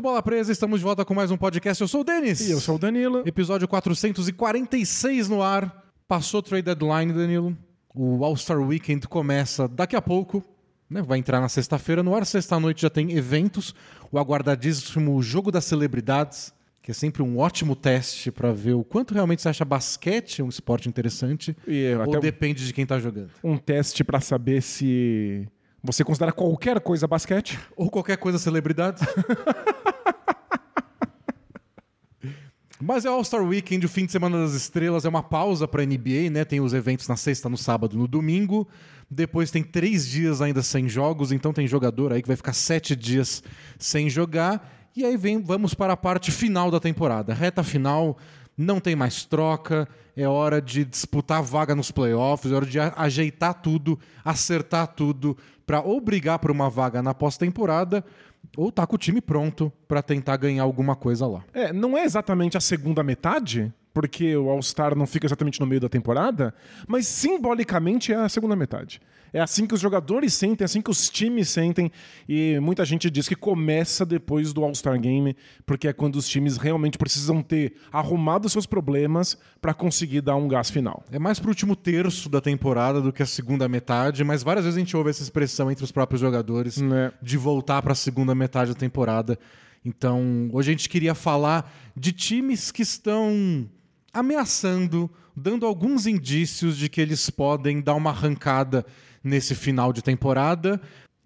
do Bola Presa, estamos de volta com mais um podcast. Eu sou o Denis. E eu sou o Danilo. Episódio 446 no ar. Passou o trade deadline, Danilo. O All-Star Weekend começa daqui a pouco. Né? Vai entrar na sexta-feira no ar. Sexta-noite já tem eventos. O aguardadíssimo Jogo das Celebridades, que é sempre um ótimo teste para ver o quanto realmente você acha basquete um esporte interessante. E ou até um- depende de quem tá jogando. um teste pra saber se você considera qualquer coisa basquete. Ou qualquer coisa celebridade. Mas é All-Star Weekend, o fim de semana das estrelas, é uma pausa para NBA, né? Tem os eventos na sexta, no sábado, no domingo. Depois tem três dias ainda sem jogos, então tem jogador aí que vai ficar sete dias sem jogar. E aí vem, vamos para a parte final da temporada. Reta final, não tem mais troca, é hora de disputar vaga nos playoffs, é hora de a- ajeitar tudo, acertar tudo, para ou brigar por uma vaga na pós-temporada, ou tá com o time pronto para tentar ganhar alguma coisa lá. É, não é exatamente a segunda metade, porque o All-Star não fica exatamente no meio da temporada, mas simbolicamente é a segunda metade. É assim que os jogadores sentem, é assim que os times sentem, e muita gente diz que começa depois do All-Star Game, porque é quando os times realmente precisam ter arrumado seus problemas para conseguir dar um gás final. É mais pro último terço da temporada do que a segunda metade, mas várias vezes a gente ouve essa expressão entre os próprios jogadores Né. de voltar para a segunda metade da temporada. Então, hoje a gente queria falar de times que estão ameaçando, dando alguns indícios de que eles podem dar uma arrancada nesse final de temporada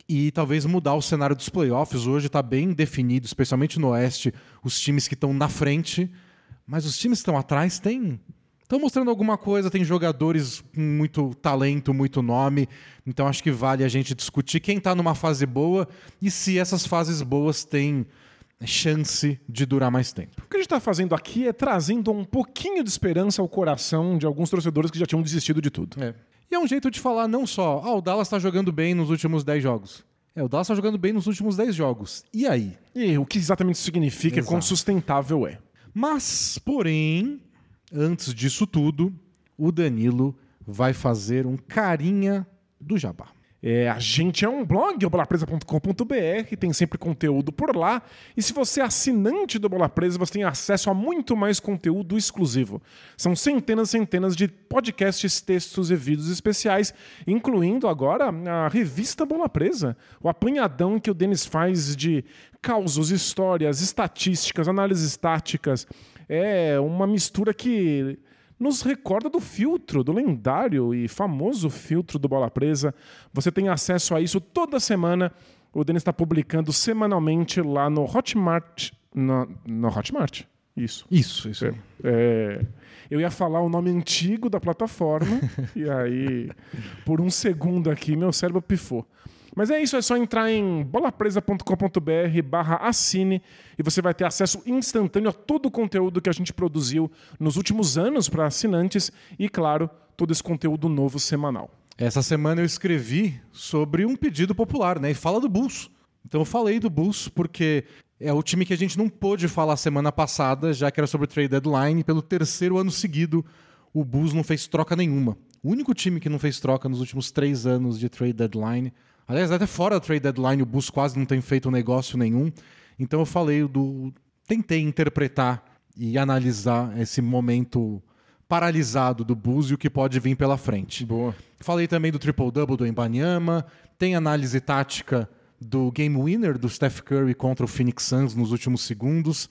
e talvez mudar o cenário dos playoffs. Hoje está bem definido, especialmente no Oeste, os times que estão na frente, mas os times que estão atrás têm Estão mostrando alguma coisa, tem jogadores com muito talento, muito nome. Então acho que vale a gente discutir quem está numa fase boa e se essas fases boas têm chance de durar mais tempo. O que a gente está fazendo aqui é trazendo um pouquinho de esperança ao coração de alguns torcedores que já tinham desistido de tudo. E é um jeito de falar não só, ah, o Dallas está jogando bem nos últimos 10 jogos. É, o Dallas está jogando bem nos últimos 10 jogos. E aí? E o que exatamente isso significa e quão Exato. sustentável é. Mas, porém, antes disso tudo, o Danilo vai fazer um carinha do jabá. É, a gente é um blog, o bolapresa.com.br, tem sempre conteúdo por lá. E se você é assinante do Bola Presa, você tem acesso a muito mais conteúdo exclusivo. São centenas e centenas de podcasts, textos e vídeos especiais, incluindo agora a revista Bola Presa, o apanhadão que o Denis faz de causos, histórias, estatísticas, análises táticas. É uma mistura que nos recorda do filtro, do lendário e famoso filtro do Bola Presa. Você tem acesso a isso toda semana. O Denis está publicando semanalmente lá no Hotmart. No, no Hotmart? Isso. Isso, isso. É, é, eu ia falar o nome antigo da plataforma e aí, por um segundo aqui, meu cérebro pifou. Mas é isso, é só entrar em bolapresa.com.br barra assine e você vai ter acesso instantâneo a todo o conteúdo que a gente produziu nos últimos anos para assinantes e, claro, todo esse conteúdo novo semanal. Essa semana eu escrevi sobre um pedido popular, né? E fala do Bulls. Então eu falei do Bulls porque é o time que a gente não pôde falar semana passada, já que era sobre o trade deadline. Pelo terceiro ano seguido, o Bulls não fez troca nenhuma. O único time que não fez troca nos últimos três anos de trade deadline. Aliás, até fora do trade deadline, o Bulls quase não tem feito negócio nenhum. Então eu falei do. Tentei interpretar e analisar esse momento paralisado do Bulls e o que pode vir pela frente. Boa. Falei também do triple-double do Embanyama, tem análise tática do game winner do Steph Curry contra o Phoenix Suns nos últimos segundos.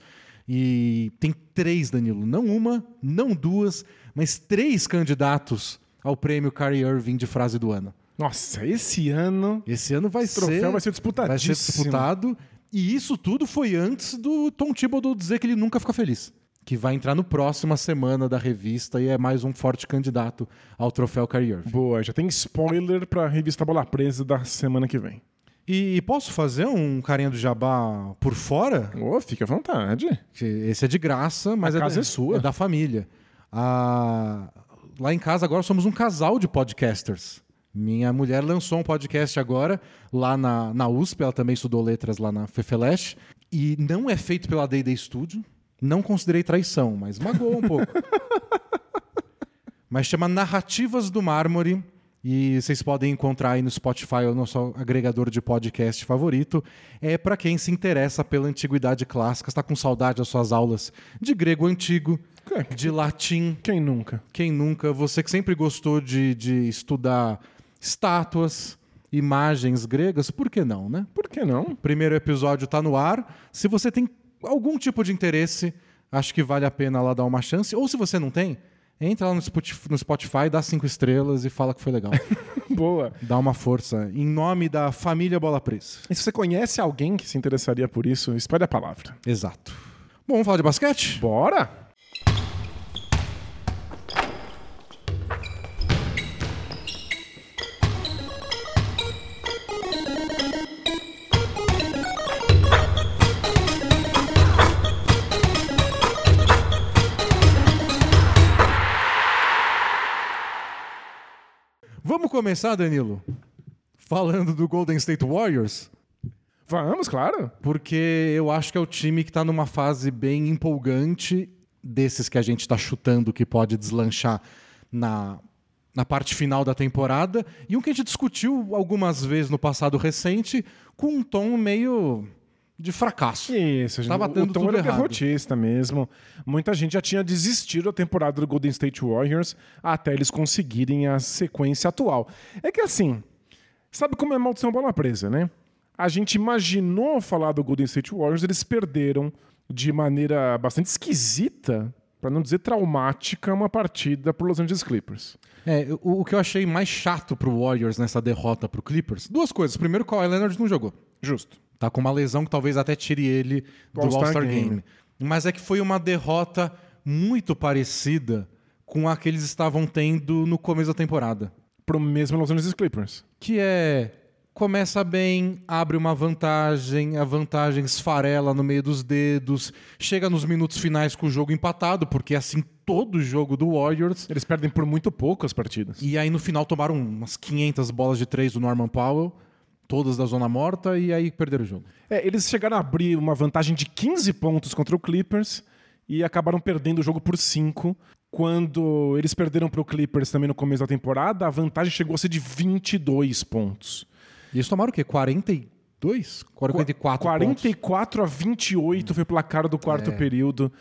E tem três, Danilo. Não uma, não duas, mas três candidatos ao prêmio Kyrie Irving de frase do ano. Nossa, esse ano Esse ano vai esse troféu ser, vai ser disputadíssimo. vai ser disputado. E isso tudo foi antes do Tom Thibodeau dizer que ele nunca fica feliz. Que vai entrar no próxima semana da revista e é mais um forte candidato ao troféu Kyrie Irving. Boa, já tem spoiler para a revista Bola Presa da semana que vem. E posso fazer um carinha do jabá por fora? Ô, fica à vontade. Esse é de graça, mas A é, casa da, é sua. da família. Ah, lá em casa agora somos um casal de podcasters. Minha mulher lançou um podcast agora lá na, na USP, ela também estudou letras lá na Fefeleche. E não é feito pela Day Studio. Não considerei traição, mas magoou um pouco. mas chama Narrativas do Mármore. E vocês podem encontrar aí no Spotify, o nosso agregador de podcast favorito. É para quem se interessa pela antiguidade clássica, está com saudade das suas aulas de grego antigo, de latim. Quem nunca? Quem nunca? Você que sempre gostou de, de estudar estátuas, imagens gregas, por que não, né? Por que não? Primeiro episódio está no ar. Se você tem algum tipo de interesse, acho que vale a pena lá dar uma chance. Ou se você não tem, entra lá no Spotify, dá cinco estrelas e fala que foi legal. Boa. Dá uma força. Em nome da família Bola Presa. E se você conhece alguém que se interessaria por isso, espalhe a palavra. Exato. Bom, vamos falar de basquete? Bora! Vamos começar, Danilo, falando do Golden State Warriors, Vamos, claro. porque eu acho que é o time que está numa fase bem empolgante, desses que a gente está chutando que pode deslanchar na, na parte final da temporada, e um que a gente discutiu algumas vezes no passado recente, com um tom meio de fracasso. Isso, a gente, Tava o dando tom tudo era derrotista mesmo. Muita gente já tinha desistido da temporada do Golden State Warriors até eles conseguirem a sequência atual. É que assim, sabe como é maldição bola presa, né? A gente imaginou falar do Golden State Warriors, eles perderam de maneira bastante esquisita, para não dizer traumática, uma partida pro Los Angeles Clippers. É, o, o que eu achei mais chato pro Warriors nessa derrota pro Clippers, duas coisas. Primeiro, Kawhi Leonard não jogou. Justo. Tá com uma lesão que talvez até tire ele do All-Star All-Star Game. Game. Mas é que foi uma derrota muito parecida com a que eles estavam tendo no começo da temporada. Pro mesmo Los Angeles Clippers. Que é. Começa bem, abre uma vantagem, a vantagem esfarela no meio dos dedos, chega nos minutos finais com o jogo empatado, porque é assim todo jogo do Warriors. Eles perdem por muito pouco as partidas. E aí no final tomaram umas 500 bolas de três do Norman Powell, todas da zona morta, e aí perderam o jogo. É, eles chegaram a abrir uma vantagem de 15 pontos contra o Clippers e acabaram perdendo o jogo por 5. Quando eles perderam para o Clippers também no começo da temporada, a vantagem chegou a ser de 22 pontos. E eles tomaram o quê? 42? 44 pontos. 44 a 28 foi o placar do quarto período.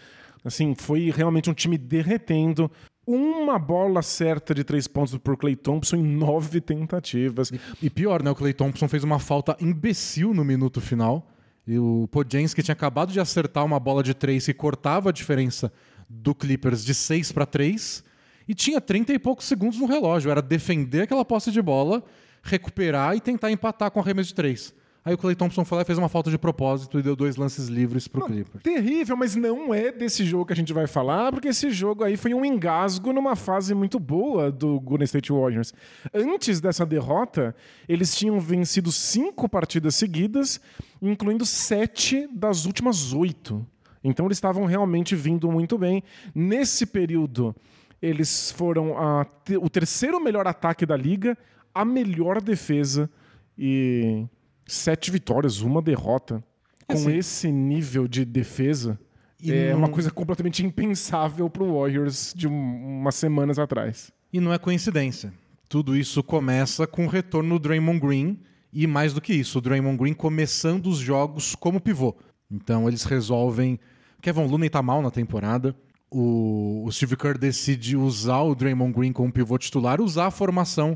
Assim, foi realmente um time derretendo. Uma bola certa de três pontos por Clay Thompson em nove tentativas. E pior, né? O Clay Thompson fez uma falta imbecil no minuto final. E o Podjenski tinha acabado de acertar uma bola de três que cortava a diferença do Clippers de 6 para 3 e tinha 30 e poucos segundos no relógio. Era defender aquela posse de bola, recuperar e tentar empatar com a arremesso de 3. Aí o Clay Thompson foi lá e fez uma falta de propósito e deu dois lances livres pro Clippers. Terrível, mas não é desse jogo que a gente vai falar, porque esse jogo aí foi um engasgo numa fase muito boa do Golden State Warriors. Antes dessa derrota, eles tinham vencido cinco partidas seguidas, incluindo sete das últimas oito. Então eles estavam realmente vindo muito bem. Nesse período, eles foram te- o terceiro melhor ataque da liga, a melhor defesa e sete vitórias, uma derrota. Com Assim- esse nível de defesa, é não- uma coisa completamente impensável pro Warriors de um- umas semanas atrás. E não é coincidência. Tudo isso começa com o retorno do Draymond Green e mais do que isso, o Draymond Green começando os jogos como pivô. Então eles resolvem. Kevin Looney tá mal na temporada. O, o Steve Kerr decide usar o Draymond Green como pivô titular, usar a formação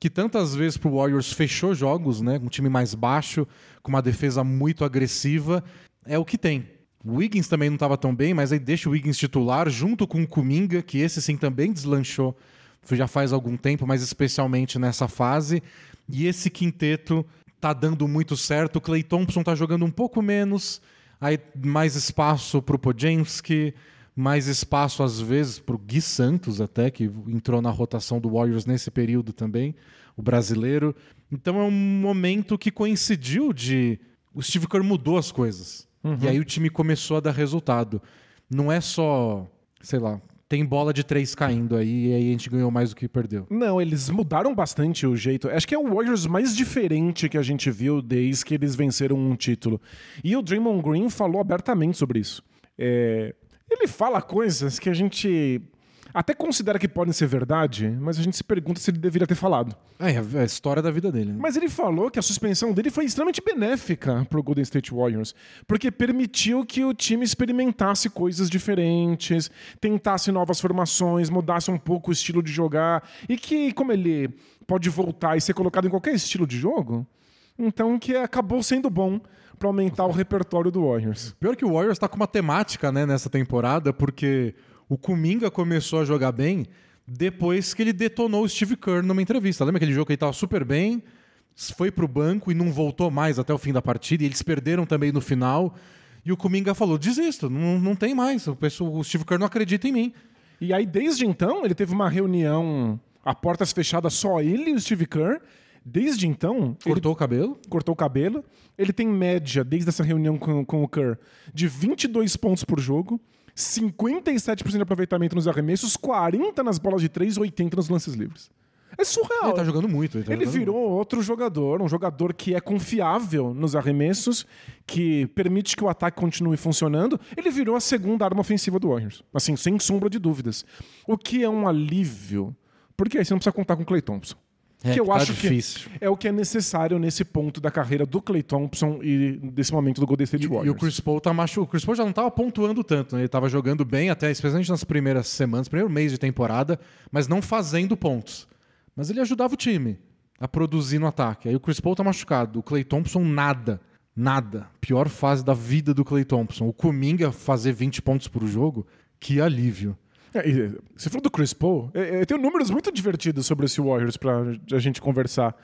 que tantas vezes pro Warriors fechou jogos, né? Um time mais baixo, com uma defesa muito agressiva. É o que tem. O Wiggins também não estava tão bem, mas aí deixa o Wiggins titular junto com o Kuminga, que esse sim também deslanchou já faz algum tempo, mas especialmente nessa fase. E esse quinteto tá dando muito certo. O Clay Thompson tá jogando um pouco menos, aí mais espaço pro Podjemski, mais espaço às vezes pro Gui Santos até, que entrou na rotação do Warriors nesse período também, o brasileiro. Então é um momento que coincidiu de o Steve Kerr mudou as coisas. E aí o time começou a dar resultado. Não é só, sei lá, tem bola de três caindo aí e aí a gente ganhou mais do que perdeu. Não, eles mudaram bastante o jeito. Acho que é o Warriors mais diferente que a gente viu desde que eles venceram um título. E o Draymond Green falou abertamente sobre isso. É, Ele fala coisas que a gente até considera que podem ser verdade, mas a gente se pergunta se ele deveria ter falado. É, é a história da vida dele. Né? Mas ele falou que a suspensão dele foi extremamente benéfica pro Golden State Warriors, porque permitiu que o time experimentasse coisas diferentes, tentasse novas formações, mudasse um pouco o estilo de jogar, e que, como ele pode voltar e ser colocado em qualquer estilo de jogo, então que acabou sendo bom para aumentar o repertório do Warriors. Pior que o Warriors tá com uma temática né, nessa temporada, porque o Kuminga começou a jogar bem depois que ele detonou o Steve Kerr numa entrevista. Lembra aquele jogo que ele estava super bem, foi pro banco e não voltou mais até o fim da partida, e eles perderam também no final. E o Kuminga falou: desisto, não, não tem mais. O, pessoal, o Steve Kerr não acredita em mim. E aí, desde então, ele teve uma reunião a portas fechadas, só ele e o Steve Kerr. Desde então. Cortou ele... o cabelo? Cortou o cabelo. Ele tem média, desde essa reunião com, com o Kerr, de 22 pontos por jogo, 57% de aproveitamento nos arremessos, 40% nas bolas de 3 80% nos lances livres. É surreal. Ele tá jogando muito. Ele, tá ele virou muito. outro jogador, um jogador que é confiável nos arremessos, que permite que o ataque continue funcionando. Ele virou a segunda arma ofensiva do Warriors. Assim, sem sombra de dúvidas. O que é um alívio, porque aí você não precisa contar com o Clay Thompson. É, que eu tá acho difícil. que é o que é necessário nesse ponto da carreira do Clay Thompson e desse momento do Golden State E, Warriors. e o Chris Paul tá machu... O Chris Paul já não tava pontuando tanto, né? Ele tava jogando bem, até especialmente nas primeiras semanas, primeiro mês de temporada, mas não fazendo pontos. Mas ele ajudava o time a produzir no ataque. Aí o Chris Paul tá machucado. O Clay Thompson, nada. Nada. Pior fase da vida do Clay Thompson. O Kuminga fazer 20 pontos por jogo, que alívio. É, você falou do Chris Paul. É, é, tem números muito divertidos sobre esse Warriors pra a gente conversar.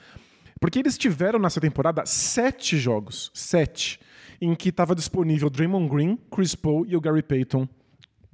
Porque eles tiveram nessa temporada sete jogos, sete, em que estava disponível Draymond Green, Chris Paul e o Gary Payton,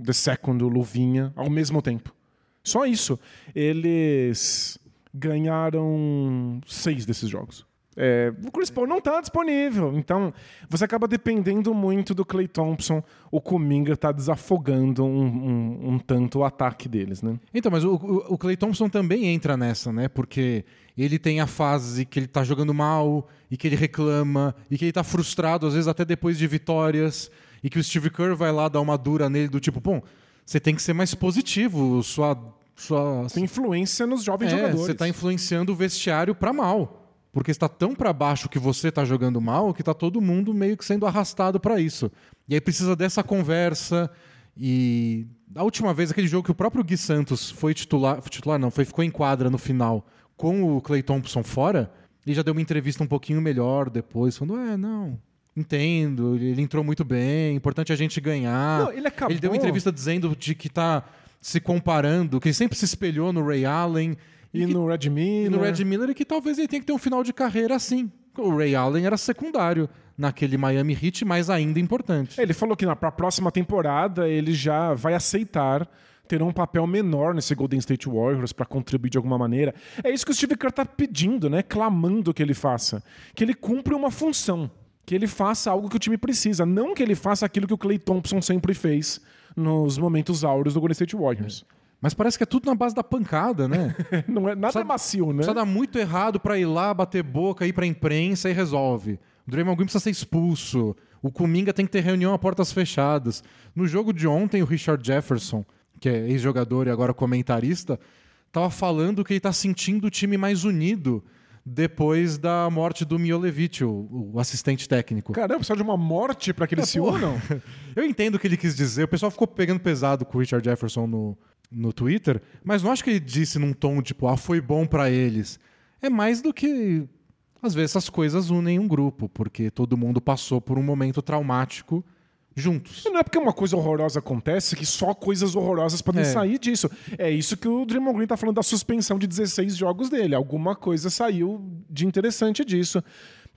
the second, Luvinha, ao mesmo tempo. Só isso. Eles ganharam seis desses jogos. É, o Chris Paul não está disponível. Então, você acaba dependendo muito do Clay Thompson. O Kuminga está desafogando um, um, um, tanto o ataque deles, né? Então, mas o, o, o Clay Thompson também entra nessa, né? Porque ele tem a fase que ele está jogando mal e que ele reclama e que ele está frustrado, às vezes até depois de vitórias, e que o Steve Kerr vai lá dar uma dura nele do tipo, bom, você tem que ser mais positivo, sua... sua... Tem influência nos jovens é, jogadores. Você está influenciando o vestiário para mal porque está tão para baixo que você está jogando mal que está todo mundo meio que sendo arrastado para isso. E aí precisa dessa conversa. E a última vez, aquele jogo que o próprio Gui Santos foi titular, titular não, foi, ficou em quadra no final com o Clay Thompson fora, e já deu uma entrevista um pouquinho melhor depois, falando: é, não, entendo, ele entrou muito bem, importante a gente ganhar. Não, ele, acabou... ele deu uma entrevista dizendo de que está se comparando, que ele sempre se espelhou no Ray Allen e, que, no Red Miller. E no Red Miller e que talvez ele tenha que ter um final de carreira assim. O Ray Allen era secundário naquele Miami Heat, mas ainda importante. Ele falou que para a próxima temporada ele já vai aceitar ter um papel menor nesse Golden State Warriors para contribuir de alguma maneira. É isso que o Steve Kerr está pedindo, né? Clamando que ele faça. Que ele cumpra uma função. Que ele faça algo que o time precisa. Não que ele faça aquilo que o Clay Thompson sempre fez nos momentos áureos do Golden State Warriors. É. Mas parece que é tudo na base da pancada, né? não é nada só, é macio, né? Só dá muito errado para ir lá, bater boca, ir pra imprensa e resolve. O Draymond Green precisa ser expulso. O Kuminga tem que ter reunião a portas fechadas. No jogo de ontem, o Richard Jefferson, que é ex-jogador e agora comentarista, tava falando que ele tá sentindo o time mais unido depois da morte do Miolevich, o, o assistente técnico. Caramba, precisa de uma morte para que eles é, se unam? Eu entendo o que ele quis dizer. O pessoal ficou pegando pesado com o Richard Jefferson no, no Twitter, mas não acho que ele disse num tom tipo, ah, foi bom para eles. É mais do que às vezes essas coisas unem um grupo, porque todo mundo passou por um momento traumático juntos. E não é porque uma coisa horrorosa acontece que só coisas horrorosas podem é. sair disso. É isso que o Draymond Green tá falando da suspensão de 16 jogos dele. Alguma coisa saiu de interessante disso.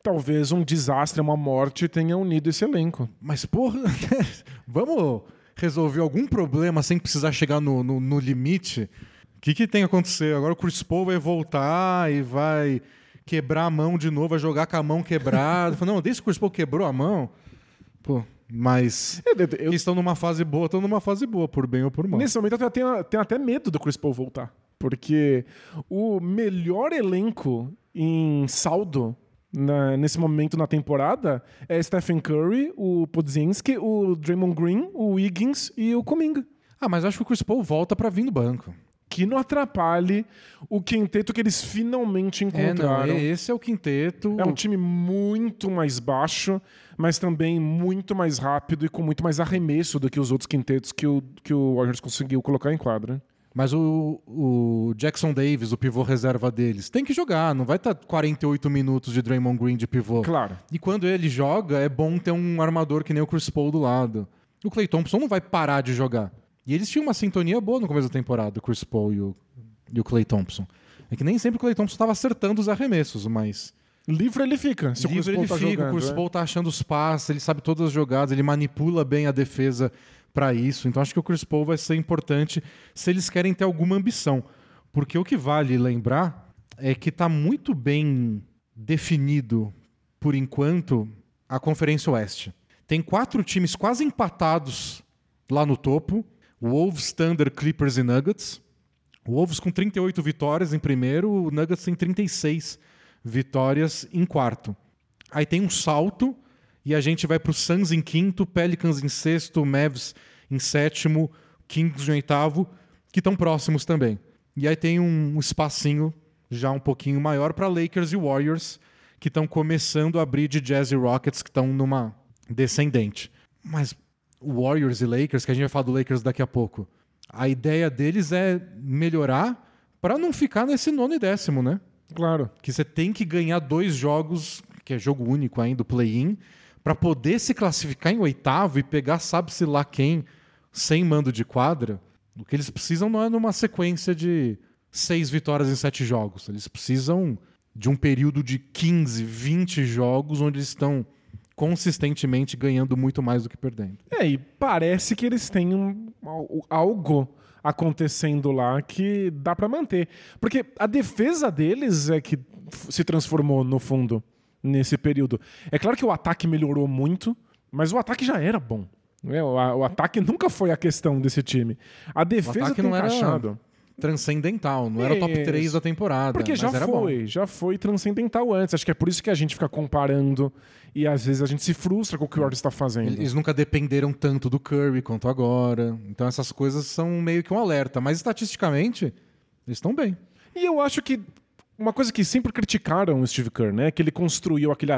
Talvez um desastre, uma morte tenha unido esse elenco. Mas, porra, vamos resolver algum problema sem precisar chegar no, no, no limite, o que, que tem que acontecer? Agora o Chris Paul vai voltar e vai quebrar a mão de novo, vai jogar com a mão quebrada. não, desde que o Chris Paul quebrou a mão, pô, mas eu, estão numa fase boa, estão numa fase boa, por bem ou por mal. Nesse momento eu tenho, tenho até medo do Chris Paul voltar. Porque o melhor elenco em saldo na, nesse momento na temporada é Stephen Curry, o Podzinski, o Draymond Green, o Wiggins e o Kuminga. Ah, mas acho que o Chris Paul volta pra vir no banco. Que não atrapalhe o quinteto que eles finalmente É, não, encontraram. esse é o quinteto. É um time muito mais baixo, mas também muito mais rápido e com muito mais arremesso do que os outros quintetos que o, que o Warriors conseguiu colocar em quadra. Mas o, o Jackson Davis, o pivô reserva deles, tem que jogar. Não vai estar 48 minutos de Draymond Green de pivô. Claro. E quando ele joga, é bom ter um armador que nem o Chris Paul do lado. O Clay Thompson não vai parar de jogar. E eles tinham uma sintonia boa no começo da temporada, o Chris Paul e o, e o Clay Thompson. É que nem sempre o Clay Thompson estava acertando os arremessos, mas Livre ele fica. Se livre o Chris Paul ele tá fica. jogando, o Chris é. Paul tá achando os passes, ele sabe todas as jogadas, ele manipula bem a defesa para isso. Então acho que o Chris Paul vai ser importante se eles querem ter alguma ambição. Porque o que vale lembrar é que tá muito bem definido, por enquanto, a Conferência Oeste. Tem quatro times quase empatados lá no topo: Wolves, Thunder, Clippers e Nuggets. O Wolves com 38 vitórias em primeiro, o Nuggets tem 36 vitórias em quarto. Aí tem um salto e a gente vai para o Suns em quinto, Pelicans em sexto, Mavs em sétimo, Kings em oitavo, que estão próximos também. E aí tem um espacinho já um pouquinho maior para Lakers e Warriors, que estão começando a abrir de Jazz e Rockets, que estão numa descendente. Mas Warriors e Lakers, que a gente vai falar do Lakers daqui a pouco, a ideia deles é melhorar para não ficar nesse nono e décimo, né? Claro. que você tem que ganhar dois jogos, que é jogo único ainda, do play-in, para poder se classificar em oitavo e pegar sabe-se lá quem sem mando de quadra. O que eles precisam não é numa sequência de seis vitórias em sete jogos. Eles precisam de um período de 15, 20 jogos onde eles estão consistentemente ganhando muito mais do que perdendo. É, e parece que eles têm um- algo acontecendo lá que dá pra manter. Porque a defesa deles é que se transformou no fundo nesse período. É claro que o ataque melhorou muito, mas o ataque já era bom. né? O, a- o ataque nunca foi a questão desse time. A defesa tem não era encaixado. transcendental, não era o top Isso. 3 da temporada. Porque já era bom. foi, já foi transcendental antes. Acho que é por isso que a gente fica comparando e às vezes a gente se frustra com o que o Warriors está fazendo. Eles nunca dependeram tanto do Curry quanto agora. Então essas coisas são meio que um alerta. Mas estatisticamente, eles estão bem. E eu acho que uma coisa que sempre criticaram o Steve Kerr, né? Que ele construiu aquele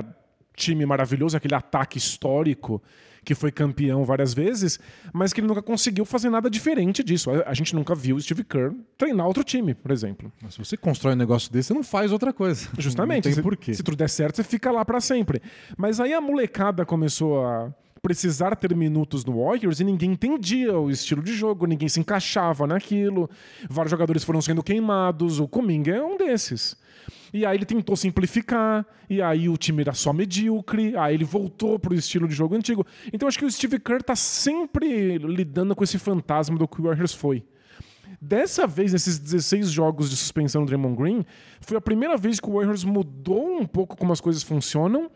time maravilhoso, aquele ataque histórico que foi campeão várias vezes, mas que ele nunca conseguiu fazer nada diferente disso. A, gente nunca viu o Steve Kerr treinar outro time, por exemplo. Mas se você constrói um negócio desse, você não faz outra coisa. Justamente. Não se, tem porquê. se tudo der certo, você fica lá pra sempre. Mas aí a molecada começou a precisar ter minutos no Warriors e ninguém entendia o estilo de jogo, ninguém se encaixava naquilo. Vários jogadores foram sendo queimados, o Kuminga é um desses. E aí ele tentou simplificar, e aí o time era só medíocre, aí ele voltou pro estilo de jogo antigo. Então acho que o Steve Kerr tá sempre lidando com esse fantasma do que o Warriors foi. Dessa vez, nesses 16 jogos de suspensão do Draymond Green, foi a primeira vez que o Warriors mudou um pouco como as coisas funcionam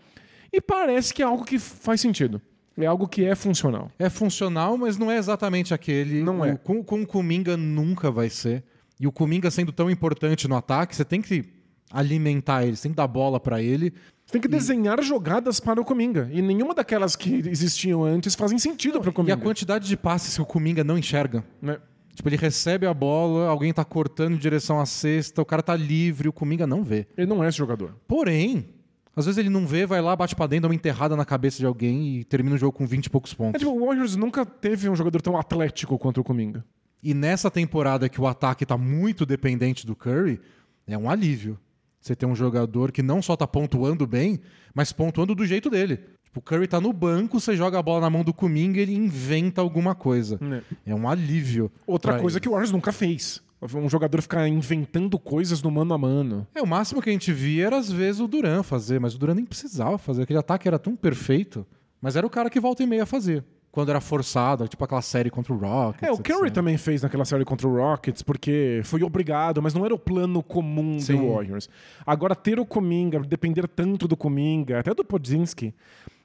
e parece que é algo que faz sentido. É algo que é funcional. É funcional, mas não é exatamente aquele. Não o, é. Com, com o Kuminga nunca vai ser. E o Kuminga sendo tão importante no ataque, você tem que alimentar ele, você tem que dar bola pra ele. Você tem que desenhar jogadas para o Cominga. E nenhuma daquelas que existiam antes fazem sentido para o E Cominga. a quantidade de passes que o Kuminga não enxerga. Né? Tipo, ele recebe a bola, alguém tá cortando em direção à cesta, o cara tá livre, o Kuminga não vê. Ele não é esse jogador. Porém, às vezes ele não vê, vai lá, bate pra dentro, dá uma enterrada na cabeça de alguém e termina o jogo com 20 e poucos É, pontos. tipo, o Warriors nunca teve um jogador tão atlético quanto o Cominga. E nessa temporada que o ataque tá muito dependente do Curry, é um alívio. Você tem um jogador que não só tá pontuando bem, mas pontuando do jeito dele. Tipo, o Curry tá no banco, você joga a bola na mão do Kuminga e ele inventa alguma coisa. É um alívio. Outra coisa que o Warriors nunca fez. Um jogador ficar inventando coisas no mano a mano. É, o máximo que a gente via era às vezes o Duran fazer, mas o Duran nem precisava fazer. Aquele ataque era tão perfeito, mas era o cara que volta e meia fazia. Quando era forçado, tipo aquela série contra o Rockets. É, o Curry etc. também fez naquela série contra o Rockets, porque foi obrigado, mas não era o plano comum Sim. do Warriors. Agora, ter o Cominga, depender tanto do Cominga, até do Podzinski,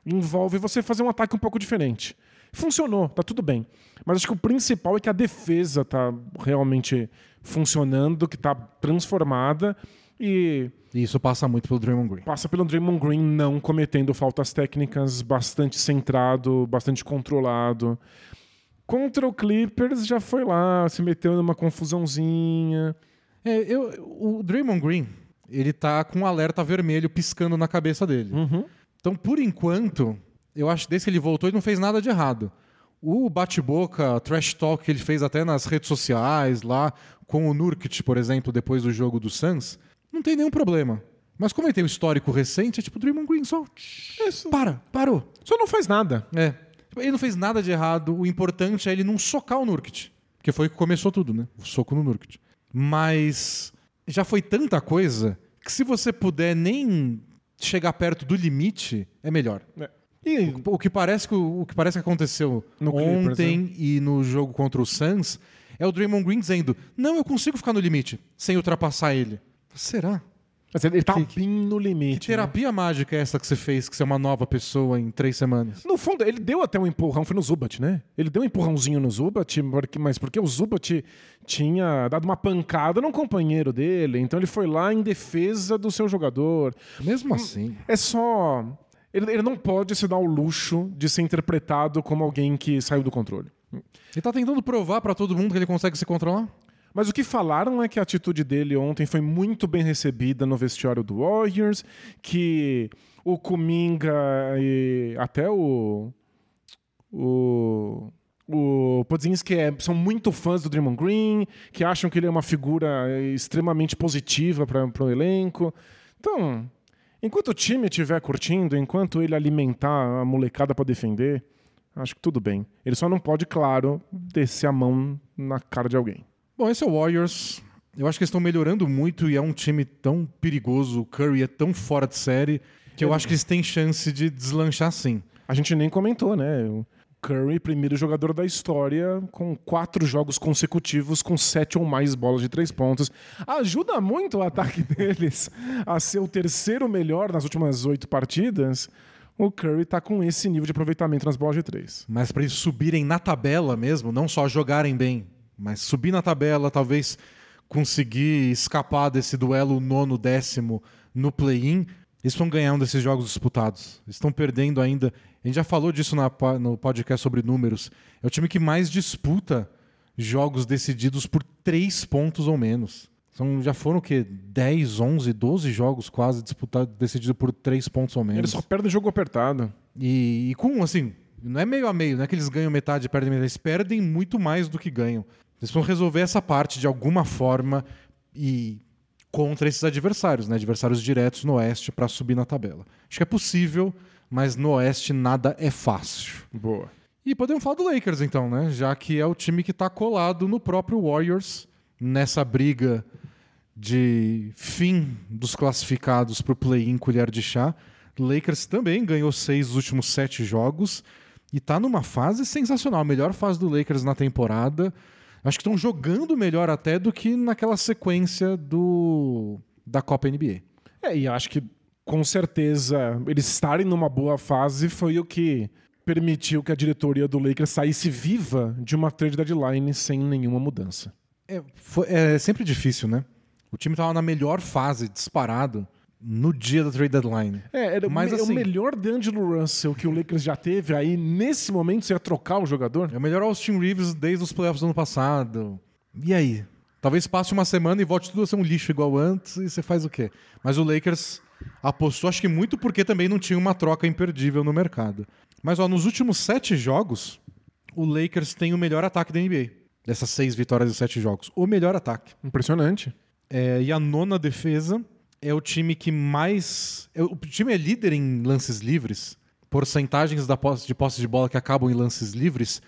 envolve você fazer um ataque um pouco diferente. Funcionou, tá tudo bem. Mas acho que o principal é que a defesa tá realmente funcionando, que tá transformada e isso passa muito pelo Draymond Green. passa pelo Draymond Green não cometendo faltas técnicas, bastante centrado, bastante controlado. Contra o Clippers já foi lá, se meteu numa confusãozinha. É, eu, o Draymond Green, ele tá com um alerta vermelho piscando na cabeça dele. Uhum. Então, por enquanto, eu acho que desde que ele voltou, ele não fez nada de errado. O bate-boca, trash talk que ele fez até nas redes sociais, lá com o Nurkic, por exemplo, depois do jogo do Suns, não tem nenhum problema. Mas como ele tem um histórico recente, é tipo, Draymond Green só... Isso. Para, parou. Só não faz nada. É. Ele não fez nada de errado. O importante é ele não socar o Nurkic. Que foi o que começou tudo, né? O soco no Nurkic. Mas já foi tanta coisa que se você puder nem chegar perto do limite, é melhor. É. E O que parece que, o que, parece que aconteceu No Clippers, né? ontem e no jogo contra o Suns é o Draymond Green dizendo: Não, eu consigo ficar no limite sem ultrapassar ele. Será? Ele tá Que- bem no limite. Que terapia mágica é essa que você fez, que você é uma nova pessoa em três semanas? No fundo, ele deu até um empurrão, foi no Zubat, né? Ele deu um empurrãozinho no Zubat, mas porque o Zubat tinha dado uma pancada num companheiro dele, então ele foi lá em defesa do seu jogador. Mesmo assim. É só. Ele, ele não pode se dar o luxo de ser interpretado como alguém que saiu do controle. Ele tá tentando provar pra todo mundo que ele consegue se controlar? Mas o que falaram é que a atitude dele ontem foi muito bem recebida no vestiário do Warriors, que o Kuminga e até o. O. O Podzinski é, são muito fãs do Draymond Green, que acham que ele é uma figura extremamente positiva para o elenco. Então, enquanto o time estiver curtindo, enquanto ele alimentar a molecada para defender, acho que tudo bem. Ele só não pode, claro, descer a mão na cara de alguém. Bom, esse é o Warriors. Eu acho que eles estão melhorando muito e é um time tão perigoso. O Curry é tão fora de série que eu acho que eles têm chance de deslanchar sim. A gente nem comentou, né? Curry, primeiro jogador da história, com quatro jogos consecutivos com sete ou mais bolas de três pontos. Ajuda muito o ataque deles a ser o terceiro melhor nas últimas oito partidas. O Curry tá com esse nível de aproveitamento nas bolas de três. Mas para eles subirem na tabela mesmo, não só jogarem bem, mas subir na tabela, talvez conseguir escapar desse duelo nono décimo no play-in, eles estão ganhando esses jogos disputados. Eles estão perdendo ainda. A gente já falou disso na no podcast sobre números. É o time que mais disputa jogos decididos por três pontos ou menos. São, já foram o quê? 10, 11, 12 jogos quase disputados, decididos por três pontos ou menos. Ele só perde jogo apertado. E, e com, assim, não é meio a meio, não é que eles ganham metade e perdem metade, eles perdem muito mais do que ganham. Eles vão resolver essa parte de alguma forma e contra esses adversários, né? Adversários diretos no Oeste para subir na tabela. Acho que é possível, mas no Oeste nada é fácil. Boa. E podemos falar do Lakers então, né? Já que é o time que está colado no próprio Warriors nessa briga de fim dos classificados para o play-in colher de chá. Lakers também ganhou seis dos últimos sete jogos e está numa fase sensacional, a melhor fase do Lakers na temporada. Acho que estão jogando melhor até do que naquela sequência do da Copa NBA. É, e acho que com certeza eles estarem numa boa fase foi o que permitiu que a diretoria do Lakers saísse viva de uma trade deadline sem nenhuma mudança. É, foi- é sempre difícil, né? O time estava na melhor fase, disparado, no dia da trade deadline. É, era o Mas, me- assim- o melhor D'Angelo Russell que o Lakers já teve, aí nesse momento você ia trocar o jogador? É o melhor Austin Reeves desde os playoffs do ano passado. E aí? Talvez passe uma semana e volte tudo a ser um lixo igual antes e você faz o quê? Mas o Lakers apostou, acho que muito porque também não tinha uma troca imperdível no mercado. Mas ó, nos últimos sete jogos, o Lakers tem o melhor ataque da NBA. Dessas seis vitórias de sete jogos. O melhor ataque. Impressionante. É, e a nona defesa é o time que mais. é, o time é líder em lances livres, porcentagens da posse, de posse de bola que acabam em lances livres,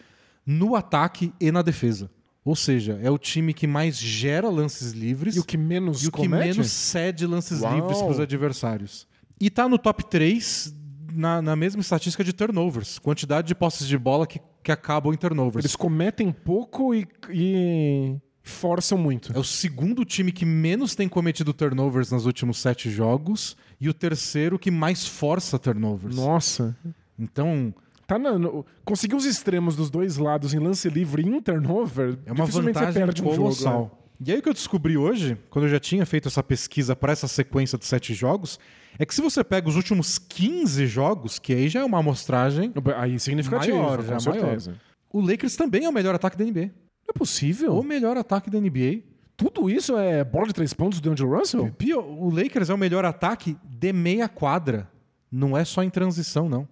no ataque e na defesa. Ou seja, é o time que mais gera lances livres E o que menos e o que comete? menos cede lances Uau. livres para os adversários. E tá no top 3 na, na mesma estatística de turnovers quantidade de posses de bola que, que acabam em turnovers. Eles cometem pouco e, e forçam muito. É o segundo time que menos tem cometido turnovers nos últimos sete jogos e o terceiro que mais força turnovers. Nossa. Então, Tá na, no- conseguir os extremos dos dois lados em lance livre e em turnover, é uma vantagem você perde um jogo. colossal. E aí o que eu descobri hoje, quando eu já tinha feito essa pesquisa para essa sequência de sete jogos, é que se você pega os últimos 15 jogos, que aí já é uma amostragem, né? Aí significativo, Maior, com já é certeza. O Lakers também é o melhor ataque da NBA. Não é possível. O melhor ataque da NBA. Tudo isso é bola de três pontos do Andrew Russell? Pior, o Lakers é o melhor ataque de meia quadra. Não é só em transição, não.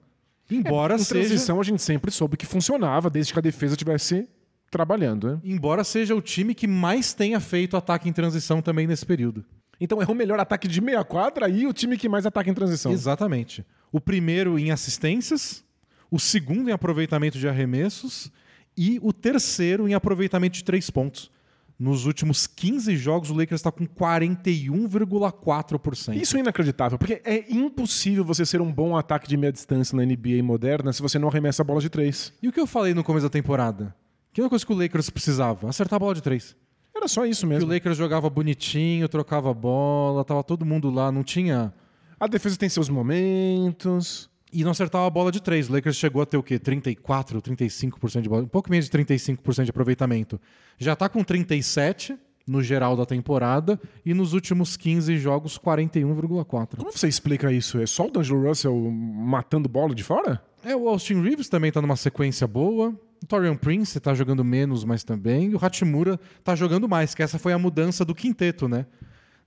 Embora em seja. transição a gente sempre soube que funcionava desde que a defesa estivesse trabalhando, né? Embora seja o time que mais tenha feito ataque em transição também nesse período. Então é o melhor ataque de meia quadra e o time que mais ataca em transição. Exatamente. O primeiro em assistências, o segundo em aproveitamento de arremessos e o terceiro em aproveitamento de três pontos. Nos últimos 15 jogos, o Lakers está com 41,4%. Isso é inacreditável, porque é impossível você ser um bom ataque de meia distância na NBA moderna se você não arremessa a bola de três. E o que eu falei no começo da temporada? Que é uma coisa que o Lakers precisava? Acertar a bola de três. Era só isso Que o mesmo. Lakers jogava bonitinho, trocava bola, tava todo mundo lá, não tinha. A defesa tem seus momentos. E não acertava a bola de três. O Lakers chegou a ter o quê? 34, 35% de bola. Um pouco menos de 35% de aproveitamento. Já tá com 37 no geral da temporada e nos últimos 15 jogos 41,4. Como você explica isso? É só o D'Angelo Russell matando bola de fora? É, o Austin Reeves também tá numa sequência boa. O Torian Prince tá jogando menos, mas também. E o Hachimura tá jogando mais, que essa foi a mudança do quinteto, né?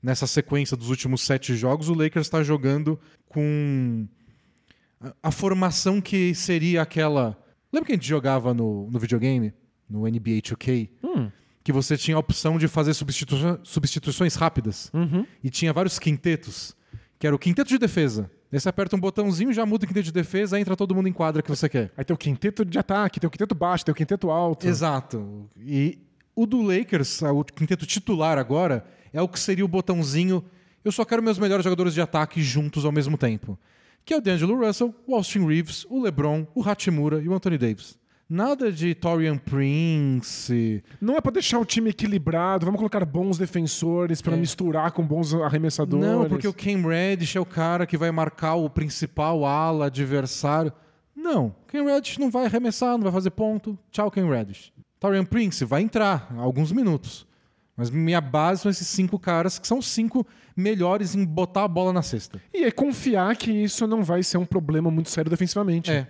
Nessa sequência dos últimos sete jogos, o Lakers está jogando com a- a formação que seria aquela. Lembra que a gente jogava no, no videogame? No NBA 2K? Hum. Que você tinha a opção de fazer substitu- substituições rápidas. Uhum. E tinha vários quintetos, que era o quinteto de defesa. Aí você aperta um botãozinho, já muda o quinteto de defesa, aí entra todo mundo em quadra que você quer. Aí tem o quinteto de ataque, tem o quinteto baixo, tem o quinteto alto. Exato. E o do Lakers, o quinteto titular agora, é o que seria o botãozinho. Eu só quero meus melhores jogadores de ataque juntos ao mesmo tempo. Que é o D'Angelo Russell, o Austin Reeves, o LeBron, o Hachimura e o Anthony Davis. Nada de Torian Prince. Não é pra deixar o time equilibrado, vamos colocar bons defensores pra misturar com bons arremessadores. Não, porque o Cam Reddish é o cara que vai marcar o principal ala adversário. Não, Cam Reddish não vai arremessar, não vai fazer ponto. Tchau, Cam Reddish. Torian Prince vai entrar alguns minutos. Mas minha base são esses cinco caras que são os cinco melhores em botar a bola na cesta. E é confiar que isso não vai ser um problema muito sério defensivamente. É.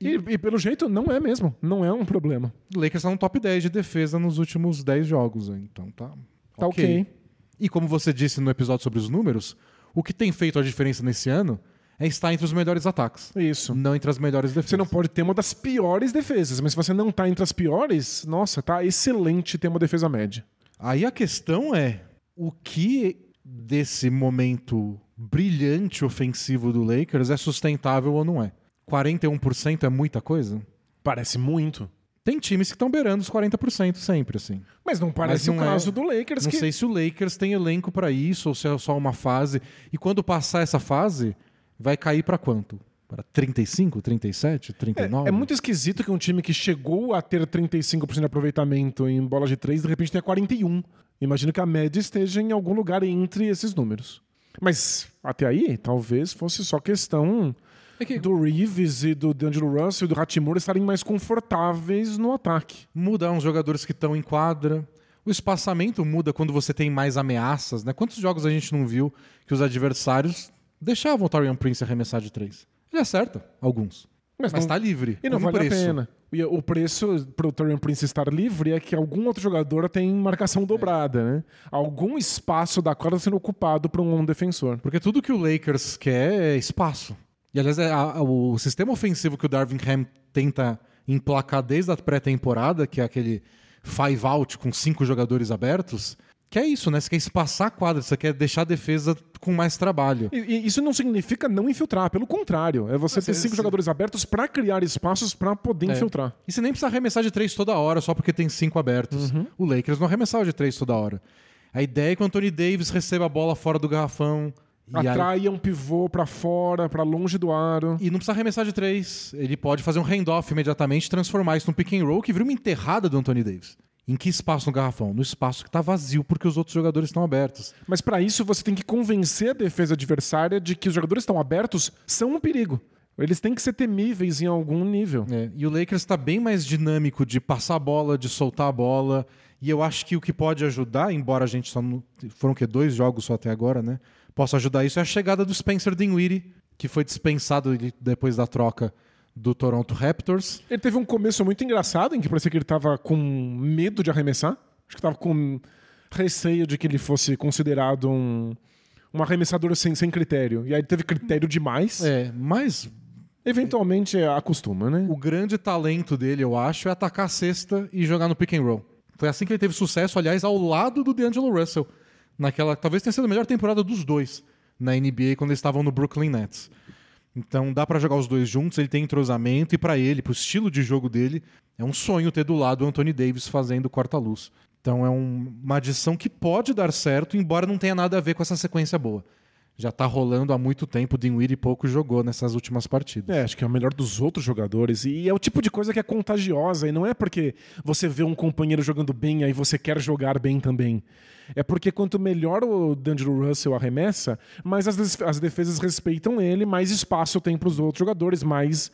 E, e pelo jeito, não é mesmo. Não é um problema. O Lakers tá no top 10 de defesa nos últimos 10 jogos. Então tá. Tá ok. E como você disse no episódio sobre os números, o que tem feito a diferença nesse ano é estar entre os melhores ataques. Isso. Não entre as melhores defesas. Você não pode ter uma das piores defesas, mas se você não tá entre as piores, nossa, tá excelente ter uma defesa média. Aí a questão é o que desse momento brilhante ofensivo do Lakers é sustentável ou não é. 41% é muita coisa? Parece muito. Tem times que estão beirando os 40% sempre, assim. Mas não parece Mas o não é- caso do Lakers Não que sei se o Lakers tem elenco pra isso ou se é só uma fase. E quando passar essa fase, vai cair pra quanto? Para 35, 37, 39? É, é muito esquisito que um time que chegou a ter 35% de aproveitamento em bola de 3, de repente tenha 41. Imagino que a média esteja em algum lugar entre esses números. Mas até aí, talvez fosse só questão É que do Reeves e do D'Angelo Russell e do Hachimura estarem mais confortáveis no ataque. muda uns jogadores que estão em quadra. O espaçamento muda quando você tem mais ameaças, né? Quantos jogos a gente não viu que os adversários deixavam o Torian Prince arremessar de três? Ele acerta alguns. Mas, Mas não, tá livre. e não vale preço. a pena. E o preço pro Torian Prince estar livre é que algum outro jogador tem marcação dobrada, né? Algum espaço da quadra sendo ocupado por um defensor. Porque tudo que o Lakers quer é espaço. E aliás, é a- a- o sistema ofensivo que o Darvin Ham tenta emplacar desde a pré-temporada, que é aquele five out com cinco jogadores abertos, que é isso, né? Você quer espaçar a quadra, você quer deixar a defesa com mais trabalho. E, e isso não significa não infiltrar, pelo contrário. É você ter cinco se- jogadores abertos pra criar espaços pra poder É. infiltrar. E você nem precisa arremessar de três toda hora, só porque tem cinco abertos. O Lakers não arremessava de três toda hora. A ideia é que o Anthony Davis receba a bola fora do garrafão. Atraia um pivô pra fora, pra longe do aro. e não precisa arremessar de três. Ele pode fazer um handoff imediatamente transformar isso num pick and roll que vira uma enterrada do Anthony Davis. Em que espaço no garrafão? No espaço que tá vazio porque os outros jogadores estão abertos. Mas pra isso você tem que convencer a defesa adversária de que os jogadores estão abertos são um perigo. Eles têm que ser temíveis em algum nível. É, e o Lakers está bem mais dinâmico de passar a bola, de soltar a bola. E eu acho que o que pode ajudar, embora a gente só. não- foram que dois jogos só até agora, né? Possa ajudar isso é a chegada do Spencer Dinwiddie, que foi dispensado depois da troca do Toronto Raptors. Ele teve um começo muito engraçado, em que parecia que ele tava com medo de arremessar. Acho que tava com receio de que ele fosse considerado um, um arremessador sem, sem critério. E aí ele teve critério demais. É, mas Eventualmente é, acostuma, né? o grande talento dele, eu acho, é atacar a cesta e jogar no pick and roll. Foi assim que ele teve sucesso, aliás, ao lado do D'Angelo Russell. Naquela, talvez tenha sido a melhor temporada dos dois na NBA quando eles estavam no Brooklyn Nets. Então dá pra jogar os dois juntos, ele tem entrosamento e pra ele, pro estilo de jogo dele, é um sonho ter do lado o Anthony Davis fazendo corta-luz. Então é um- uma adição que pode dar certo, embora não tenha nada a ver com essa sequência boa. Já tá rolando há muito tempo, o Dinwiddie pouco jogou nessas últimas partidas. É, acho que é o melhor dos outros jogadores. E é o tipo de coisa que é contagiosa. E não é porque você vê um companheiro jogando bem, aí você quer jogar bem também. É porque quanto melhor o D'Angelo Russell arremessa, mais as, as defesas respeitam ele, mais espaço tem para os outros jogadores, mais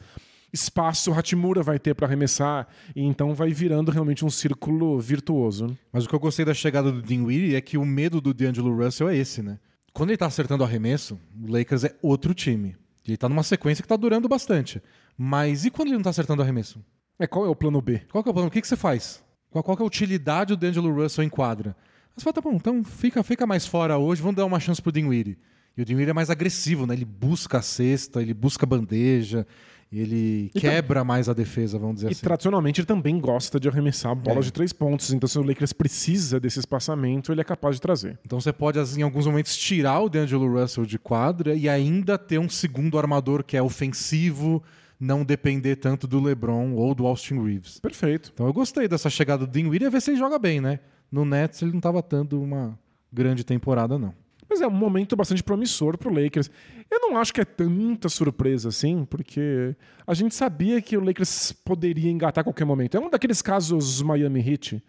espaço o Hachimura vai ter para arremessar. E então vai virando realmente um círculo virtuoso. né? Mas o que eu gostei da chegada do Dinwiddie é que o medo do D'Angelo Russell é esse, né? Quando ele tá acertando o arremesso, o Lakers é outro time. Ele tá numa sequência que tá durando bastante. Mas e quando ele não tá acertando o arremesso? É, qual é o plano B? Qual que é o plano? O que, que você faz? Qual, qual é a utilidade do D'Angelo Russell em quadra? Você fala, tá bom, então fica, fica mais fora hoje, vamos dar uma chance pro Dinwiddie. E o Dinwiddie é mais agressivo, né? Ele busca a cesta, ele busca a bandeja, ele Então- quebra mais a defesa, vamos dizer E assim. tradicionalmente ele também gosta de arremessar bolas É. de três pontos. Então, se o Lakers precisa desse espaçamento, ele é capaz de trazer. Então você pode, assim, em alguns momentos, tirar o D'Angelo Russell de quadra e ainda ter um segundo armador que é ofensivo, não depender tanto do LeBron ou do Austin Reeves. Perfeito. Então eu gostei dessa chegada do Dinwiddie e ver se ele joga bem, né? No Nets ele não estava tendo uma grande temporada, não. Mas é um momento bastante promissor pro Lakers. Eu não acho que é tanta surpresa assim, porque a gente sabia que o Lakers poderia engatar a qualquer momento. É um daqueles casos Miami Heat,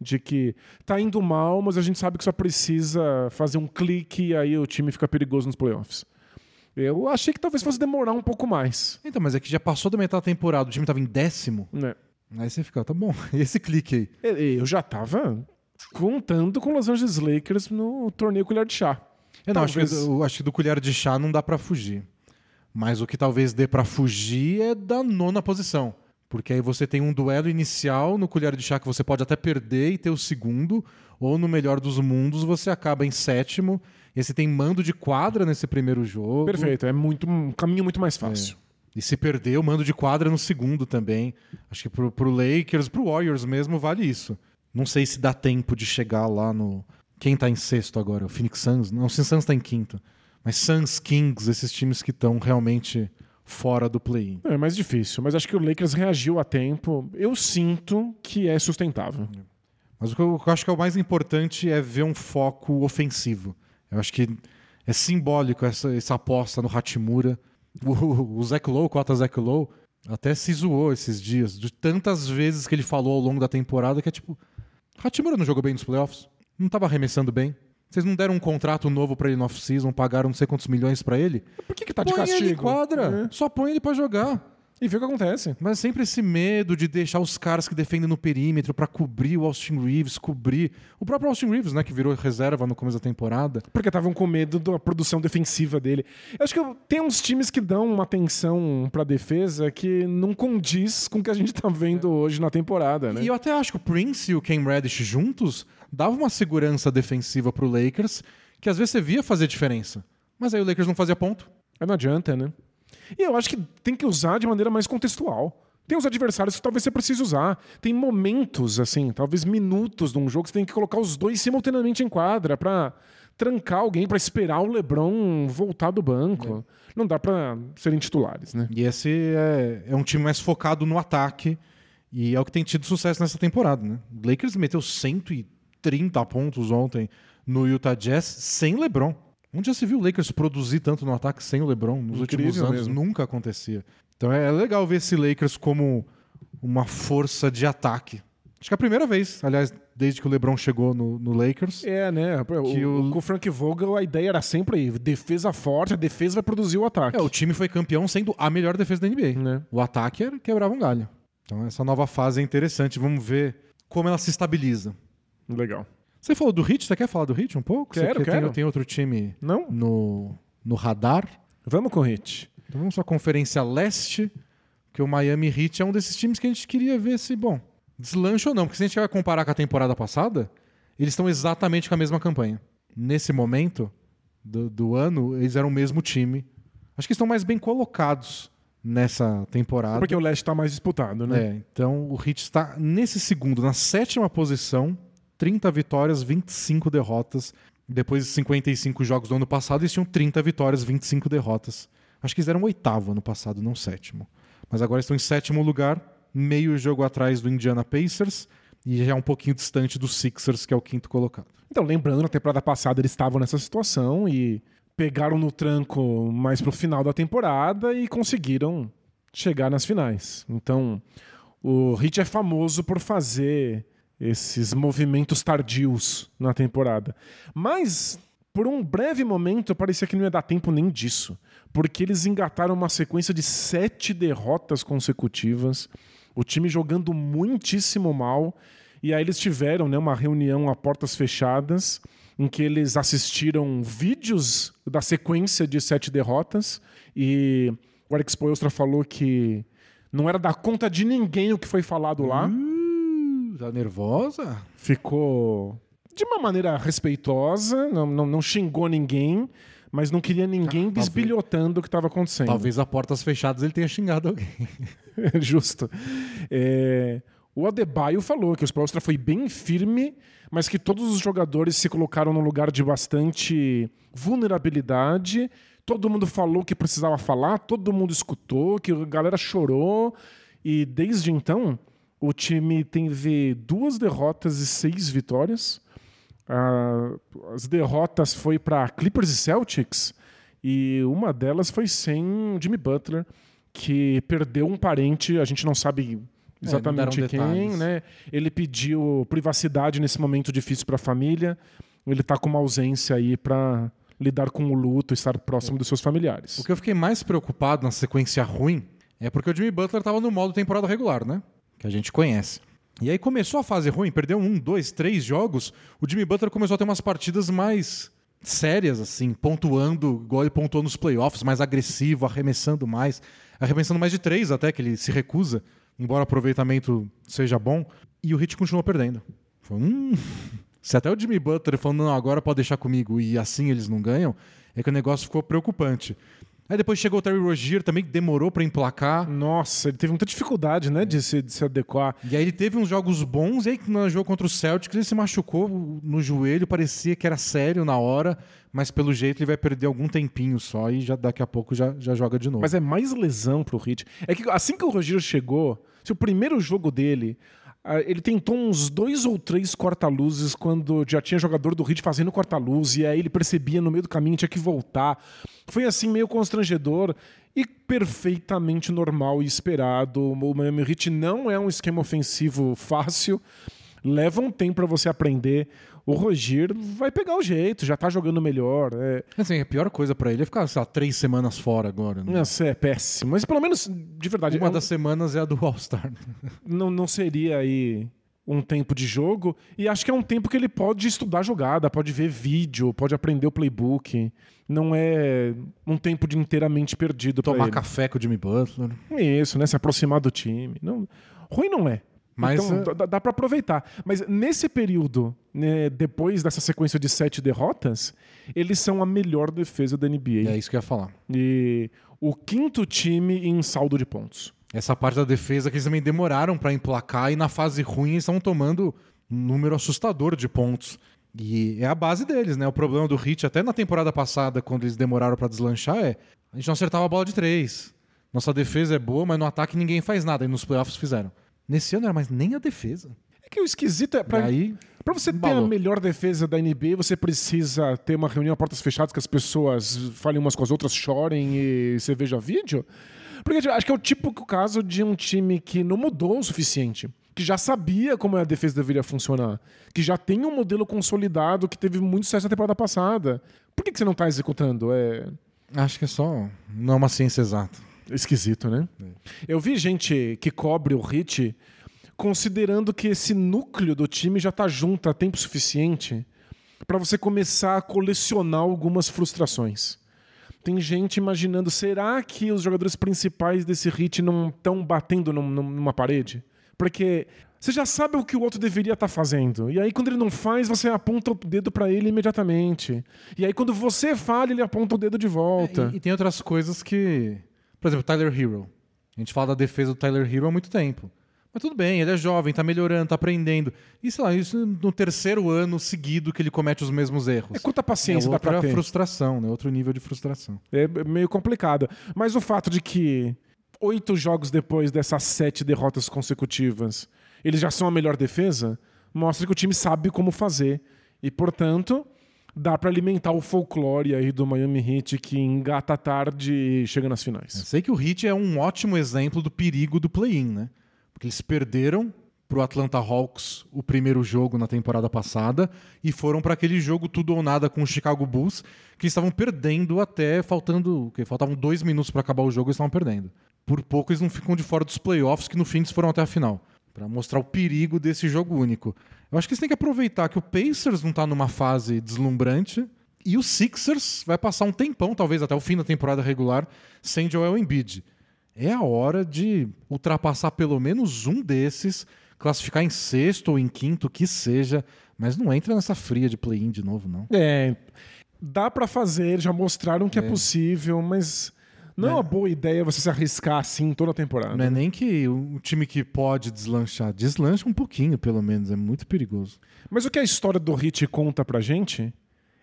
de que tá indo mal, mas a gente sabe que só precisa fazer um clique e aí o time fica perigoso nos playoffs. Eu achei que talvez fosse demorar um pouco mais. Então, mas é que já passou da metade da temporada, o time estava em décimo. Né? Aí você fica, tá bom, e esse clique aí? Eu já tava contando com os Los Angeles Lakers no torneio colher de chá. Eu não, acho que, Talvez. eu acho que do colher de chá não dá pra fugir. Mas o que talvez dê pra fugir é da nona posição. Porque aí você tem um duelo inicial no colher de chá que você pode até perder e ter o segundo, ou no melhor dos mundos você acaba em sétimo, e aí você tem mando de quadra nesse primeiro jogo. Perfeito, é muito um caminho muito mais fácil. E se perder, o mando de quadra no segundo também. Acho que pro, pro Lakers, pro Warriors mesmo, vale isso. Não sei se dá tempo de chegar lá no. Quem tá em sexto agora? O Phoenix Suns? Não, o Phoenix Suns tá em quinto. Mas Suns, Kings, esses times que estão realmente fora do play-in. É mais difícil, mas acho que o Lakers reagiu a tempo. Eu sinto que é sustentável. Mas o que eu, acho que é o mais importante é ver um foco ofensivo. Eu acho que é simbólico essa, essa aposta no Hachimura. O, o Zach Lowe, o Cota Zach Lowe, até se zoou esses dias, de tantas vezes que ele falou ao longo da temporada, que é tipo, Hachimura não jogou bem nos playoffs? Não tava arremessando bem? Vocês não deram um contrato novo pra ele no off-season, pagaram não sei quantos milhões pra ele? Por que, que tá de põe castigo? ele em quadra, É. só põe ele pra jogar. E vê o que acontece. Mas sempre esse medo de deixar os caras que defendem no perímetro pra cobrir o Austin Reeves, cobrir o próprio Austin Reeves, né, que virou reserva no começo da temporada. Porque estavam com medo da produção defensiva dele. Eu acho que tem uns times que dão uma atenção pra defesa que não condiz com o que a gente tá vendo hoje na temporada, né? E eu até acho que o Prince e o Cam Reddish juntos davam uma segurança defensiva pro Lakers que às vezes você via fazer diferença. Mas aí o Lakers não fazia ponto. Não adianta, né? E eu acho que tem que usar de maneira mais contextual. Tem os adversários que talvez você precise usar. Tem momentos, assim, talvez minutos de um jogo que você tem que colocar os dois simultaneamente em quadra pra trancar alguém, pra esperar o LeBron voltar do banco. Não dá pra serem titulares, né? E esse é, é um time mais focado no ataque e é o que tem tido sucesso nessa temporada, né? O Lakers meteu 130 pontos ontem no Utah Jazz sem LeBron. Onde já se viu o Lakers produzir tanto no ataque sem o LeBron? Nos Incrível últimos anos mesmo. nunca acontecia. Então é legal ver esse Lakers como uma força de ataque. Acho que é a primeira vez, aliás, desde que o LeBron chegou no, no Lakers. É, né? Que O, o- Com o Frank Vogel, a ideia era sempre aí, defesa forte, a defesa vai produzir o ataque. É, o time foi campeão sendo a melhor defesa da NBA. Né? O ataque era, quebrava um galho. Então essa nova fase é interessante. Vamos ver como ela se estabiliza. Legal. Você falou do Hit, você quer falar do Hit um pouco? Quero, você quer- quero. Tem, tem outro time Não? no, no radar. Vamos com o Hit. Então vamos à Conferência Leste. Porque o Miami Heat é um desses times que a gente queria ver se, bom, deslancha ou não. Porque se a gente vai comparar com a temporada passada, eles estão exatamente com a mesma campanha. Nesse momento do, do ano, eles eram o mesmo time. Acho que estão mais bem colocados nessa temporada. Porque o leste está mais disputado, né? É, então o Heat está nesse segundo, na sétima posição, 30 vitórias, 25 derrotas. Depois de 55 jogos do ano passado, eles tinham 30 vitórias, 25 derrotas. Acho que eles eram oitavo ano passado, não sétimo. Mas agora estão em sétimo lugar, meio jogo atrás do Indiana Pacers e já é um pouquinho distante do Sixers, que é o quinto colocado. Então, lembrando, na temporada passada eles estavam nessa situação e pegaram no tranco mais pro final da temporada e conseguiram chegar nas finais. Então, o Heat é famoso por fazer esses movimentos tardios na temporada. Mas, por um breve momento, parecia que não ia dar tempo nem disso. Porque eles engataram uma sequência de sete derrotas consecutivas, o time jogando muitíssimo mal. E aí eles tiveram né, uma reunião a portas fechadas em que eles assistiram vídeos da sequência de sete derrotas e o Alex Poelstra falou que não era da conta de ninguém o que foi falado lá. Tá nervosa? Ficou de uma maneira respeitosa, não, não, não xingou ninguém, mas não queria ninguém Ah, bisbilhotando o que estava acontecendo. Talvez a portas fechadas ele tenha xingado alguém. Justo. É, o Adebayo falou que o Spolstra foi bem firme, mas que todos os jogadores se colocaram num lugar de bastante vulnerabilidade. Todo mundo falou que precisava falar, todo mundo escutou, que a galera chorou. E desde então, o time teve duas derrotas e seis vitórias. Ah, as derrotas foi para Clippers e Celtics e uma delas foi sem o Jimmy Butler, que perdeu um parente, a gente não sabe exatamente não deram quem, detalhes. né? Ele pediu privacidade nesse momento difícil para a família. Ele tá com uma ausência aí para lidar com o luto, estar próximo dos seus familiares. O que eu fiquei mais preocupado na sequência ruim é porque o Jimmy Butler estava no modo temporada regular, né? Que a gente conhece. E aí começou a fase ruim, perdeu um, dois, três jogos. O Jimmy Butler começou a ter umas partidas mais sérias, assim, pontuando, igual ele pontuou nos playoffs, mais agressivo, arremessando mais. Arremessando mais de três até, que ele se recusa, embora o aproveitamento seja bom. E o Heat continuou perdendo. Foi, hum, se até o Jimmy Butler falando, não, agora pode deixar comigo, e assim eles não ganham, é que o negócio ficou preocupante. Aí depois chegou o Terry Rozier também, que demorou pra emplacar. Nossa, ele teve muita dificuldade, né, de se, de se adequar. E aí ele teve uns jogos bons, e aí no jogo contra o Celtics ele se machucou no joelho, parecia que era sério na hora, mas pelo jeito ele vai perder algum tempinho só e já daqui a pouco já, já joga de novo. Mas é mais lesão pro Heat. É que assim que o Rogério chegou, se o primeiro jogo dele, ele tentou uns dois ou três corta-luzes quando já tinha jogador do Heat fazendo corta-luz e aí ele percebia no meio do caminho tinha que voltar. Foi assim meio constrangedor e perfeitamente normal e esperado. O Miami Heat não é um esquema ofensivo fácil. Leva um tempo para você aprender. O Rogier vai pegar o jeito, já tá jogando melhor. É, Assim, a pior coisa pra ele é ficar, sei lá, três semanas fora agora. né? Nossa, é péssimo. Mas pelo menos, de verdade, Uma é um- das semanas é a do All-Star. não, não seria aí um tempo de jogo. E acho que é um tempo que ele pode estudar jogada, pode ver vídeo, pode aprender o playbook. Não é um tempo de inteiramente perdido para Tomar café com o Jimmy Butler. É Isso, né? Se aproximar do time. Não, ruim não é. Mas, então, é- dá, dá para aproveitar. Mas nesse período, né, depois dessa sequência de sete derrotas, eles são a melhor defesa da NBA. É isso que eu ia falar. E o quinto time em saldo de pontos. Essa parte da defesa que eles também demoraram pra emplacar e na fase ruim eles estão tomando um número assustador de pontos. E é a base deles, né? O problema do Heat, até na temporada passada, quando eles demoraram pra deslanchar, é a gente não acertava a bola de três. Nossa defesa é boa, mas no ataque ninguém faz nada. E nos playoffs fizeram. Nesse ano não era mais nem a defesa. É que o esquisito é. Pra, aí, pra você ter a melhor defesa da NBA, você precisa ter uma reunião a portas fechadas que as pessoas falem umas com as outras, chorem e você veja vídeo. Porque tipo, acho que é o típico caso de um time que não mudou o suficiente. Que já sabia como a defesa deveria funcionar. Que já tem um modelo consolidado que teve muito sucesso na temporada passada. Por que, que você não tá executando? É. acho que é só. Não é uma ciência exata. Esquisito, né? Eu vi gente que cobre o Hit considerando que esse núcleo do time já tá junto há tempo suficiente para você começar a colecionar algumas frustrações. Tem gente imaginando, será que os jogadores principais desse hit não estão batendo num- num- numa parede? Porque você já sabe o que o outro deveria estar fazendo. E aí, quando ele não faz, você aponta o dedo pra ele imediatamente. E aí, quando você falha, ele aponta o dedo de volta. E, e tem outras coisas que. Por exemplo, Tyler Hero. A gente fala da defesa do Tyler Hero há muito tempo. Mas tudo bem, ele é jovem, tá melhorando, tá aprendendo. E sei lá, isso no terceiro ano seguido que ele comete os mesmos erros. É quanta paciência é dá pra outra ter. frustração, né? Outro nível de frustração. É meio complicado. Mas o fato de que oito jogos depois dessas sete derrotas consecutivas, eles já são a melhor defesa, mostra que o time sabe como fazer. E, portanto, dá pra alimentar o folclore aí do Miami Heat que engata tarde e chega nas Eu finais. sei que o Heat é um ótimo exemplo do perigo do play-in, né? Porque eles perderam pro Atlanta Hawks o primeiro jogo na temporada passada e foram para aquele jogo tudo ou nada com o Chicago Bulls, que estavam perdendo até faltando, o quê? faltavam dois minutos para acabar o jogo e estavam perdendo. Por pouco eles não ficam de fora dos playoffs, que no fim eles foram até a final, Pra mostrar o perigo desse jogo único. Eu acho que eles têm que aproveitar que o Pacers não tá numa fase deslumbrante e o Sixers vai passar um tempão, talvez até o fim da temporada regular, sem Joel Embiid. É a hora de ultrapassar pelo menos um desses, classificar em sexto ou em quinto, que seja, mas não entra nessa fria de play-in de novo, não. É, dá pra fazer, já mostraram que é, possível, mas não é uma boa ideia você se arriscar assim toda a temporada. Não é nem que o time que pode deslanchar, deslancha um pouquinho, pelo menos, é muito perigoso. Mas o que a história do Hit conta pra gente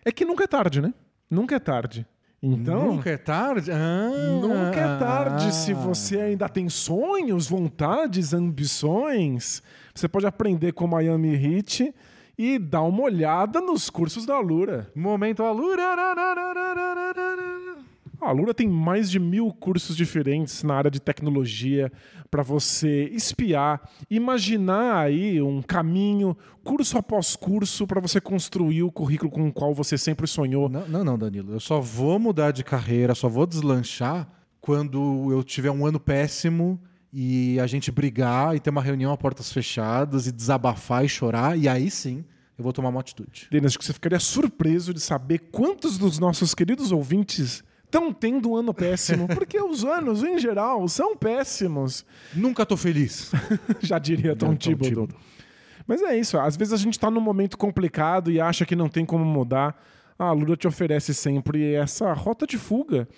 é que nunca é tarde, né? Nunca é tarde. Então, Nunca é tarde? Ah, Nunca é tarde. ah. Se você ainda tem sonhos, vontades, ambições, você pode aprender com o Miami Heat e dar uma olhada nos cursos da Alura. Momento Alura. A Alura tem mais de mil cursos diferentes na área de tecnologia para você espiar, imaginar aí um caminho, curso após curso, para você construir o currículo com o qual você sempre sonhou. Não, não, não, Danilo. Eu só vou mudar de carreira, só vou deslanchar quando eu tiver um ano péssimo e a gente brigar e ter uma reunião a portas fechadas e desabafar e chorar, e aí sim eu vou tomar uma atitude. Denis, acho que você ficaria surpreso de saber quantos dos nossos queridos ouvintes estão tendo um ano péssimo, porque os anos, em geral, são péssimos. Nunca tô feliz. Já diria Tom Thibodeau. Thibodeau. Mas é isso, às vezes a gente tá num momento complicado e acha que não tem como mudar. A Lula te oferece sempre essa rota de fuga.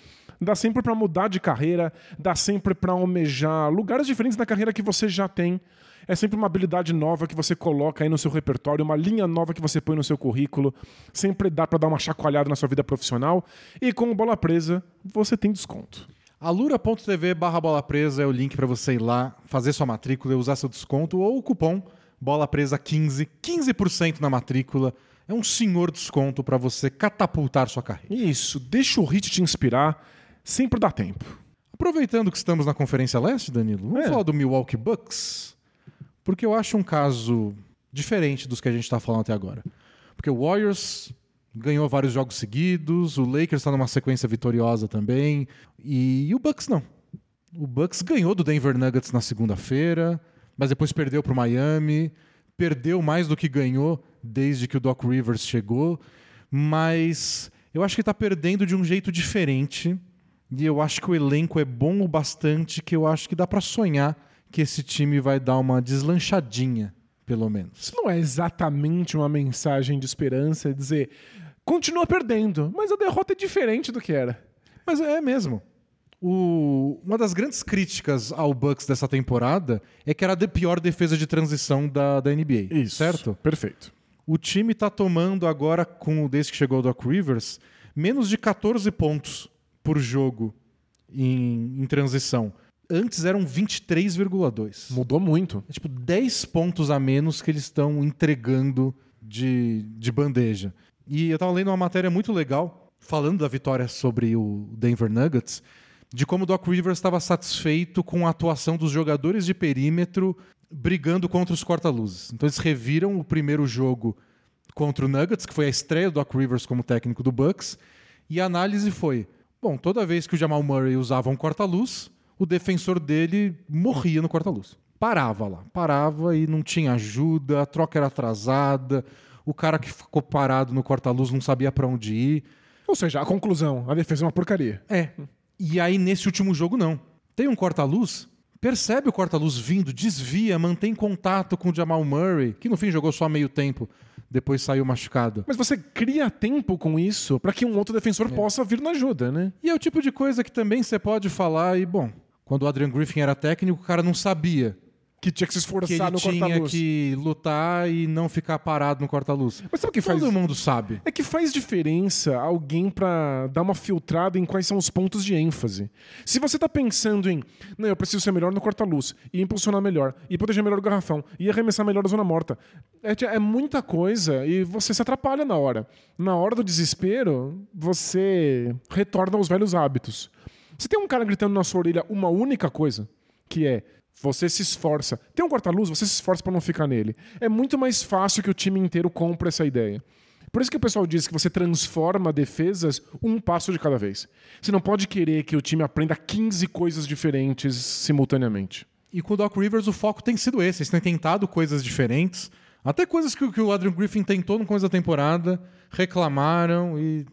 Dá sempre pra mudar de carreira, dá sempre pra almejar lugares diferentes na carreira que você já tem. É sempre uma habilidade nova que você coloca aí no seu repertório, uma linha nova que você põe no seu currículo. Sempre dá pra dar uma chacoalhada na sua vida profissional. E com o Bola Presa, você tem desconto. alura.tv barra bola presa é o link para você ir lá, fazer sua matrícula e usar seu desconto ou o cupom bola presa 15, 15% na matrícula. É um senhor desconto para você catapultar sua carreira. Isso, deixa o hit te inspirar, sempre dá tempo. Aproveitando que estamos na Conferência Leste, Danilo, vamos É. falar do Milwaukee Bucks? Porque eu acho um caso diferente dos que a gente está falando até agora. Porque o Warriors ganhou vários jogos seguidos, o Lakers está numa sequência vitoriosa também, e, o Bucks não. O Bucks ganhou do Denver Nuggets na segunda-feira, mas depois perdeu para o Miami, perdeu mais do que ganhou desde que o Doc Rivers chegou, mas eu acho que está perdendo de um jeito diferente. E eu acho que o elenco é bom o bastante que eu acho que dá para sonhar que esse time vai dar uma deslanchadinha, pelo menos. Isso não é exatamente uma mensagem de esperança, é dizer continua perdendo, mas a derrota é diferente do que era. Mas é mesmo. O- uma das grandes críticas ao Bucks dessa temporada é que era a de- pior defesa de transição da, da NBA. Certo? Perfeito. O time tá tomando agora, com desde que chegou o Doc Rivers, menos de 14 pontos por jogo em, em transição. Antes eram 23,2. Mudou muito. É tipo 10 pontos a menos que eles estão entregando de, de bandeja. E eu tava lendo uma matéria muito legal falando da vitória sobre o Denver Nuggets, de como o Doc Rivers estava satisfeito com a atuação dos jogadores de perímetro brigando contra os corta-luzes. Então eles reviram o primeiro jogo contra o Nuggets, que foi a estreia do Doc Rivers como técnico do Bucks, e a análise foi: bom, toda vez que o Jamal Murray usava um corta-luz, o defensor dele morria no corta-luz. Parava lá, parava e não tinha ajuda, a troca era atrasada, o cara que ficou parado no corta-luz não sabia para onde ir. Ou seja, a conclusão, a defesa é uma porcaria. É. E aí, nesse último jogo, não. Tem um corta-luz, percebe o corta-luz vindo, desvia, mantém contato com o Jamal Murray, que no fim jogou só meio tempo, depois saiu machucado. Mas você cria tempo com isso para que um outro defensor possa vir na ajuda, né? E é o tipo de coisa que também você pode falar, e bom, quando o Adrian Griffin era técnico, o cara não sabia Que tinha que se que esforçar ele no tinha que lutar e não ficar parado no corta-luz. Mas sabe o que faz? Todo mundo sabe. É que faz diferença alguém pra dar uma filtrada em quais são os pontos de ênfase. Se você tá pensando em, não, eu preciso ser melhor no corta-luz, e impulsionar melhor, e proteger melhor o garrafão, e arremessar melhor a zona morta, é, é muita coisa e você se atrapalha na hora. Na hora do desespero, você retorna aos velhos hábitos. Se tem um cara gritando na sua orelha uma única coisa, que é você se esforça. Tem um corta-luz, você se esforça para não ficar nele. É muito mais fácil que o time inteiro compre essa ideia. Por isso que o pessoal diz que você transforma defesas um passo de cada vez. Você não pode querer que o time aprenda 15 coisas diferentes simultaneamente. E com o Doc Rivers o foco tem sido esse. Eles têm tentado coisas diferentes. Até coisas que, que o Adrian Griffin tentou no começo da temporada, reclamaram e.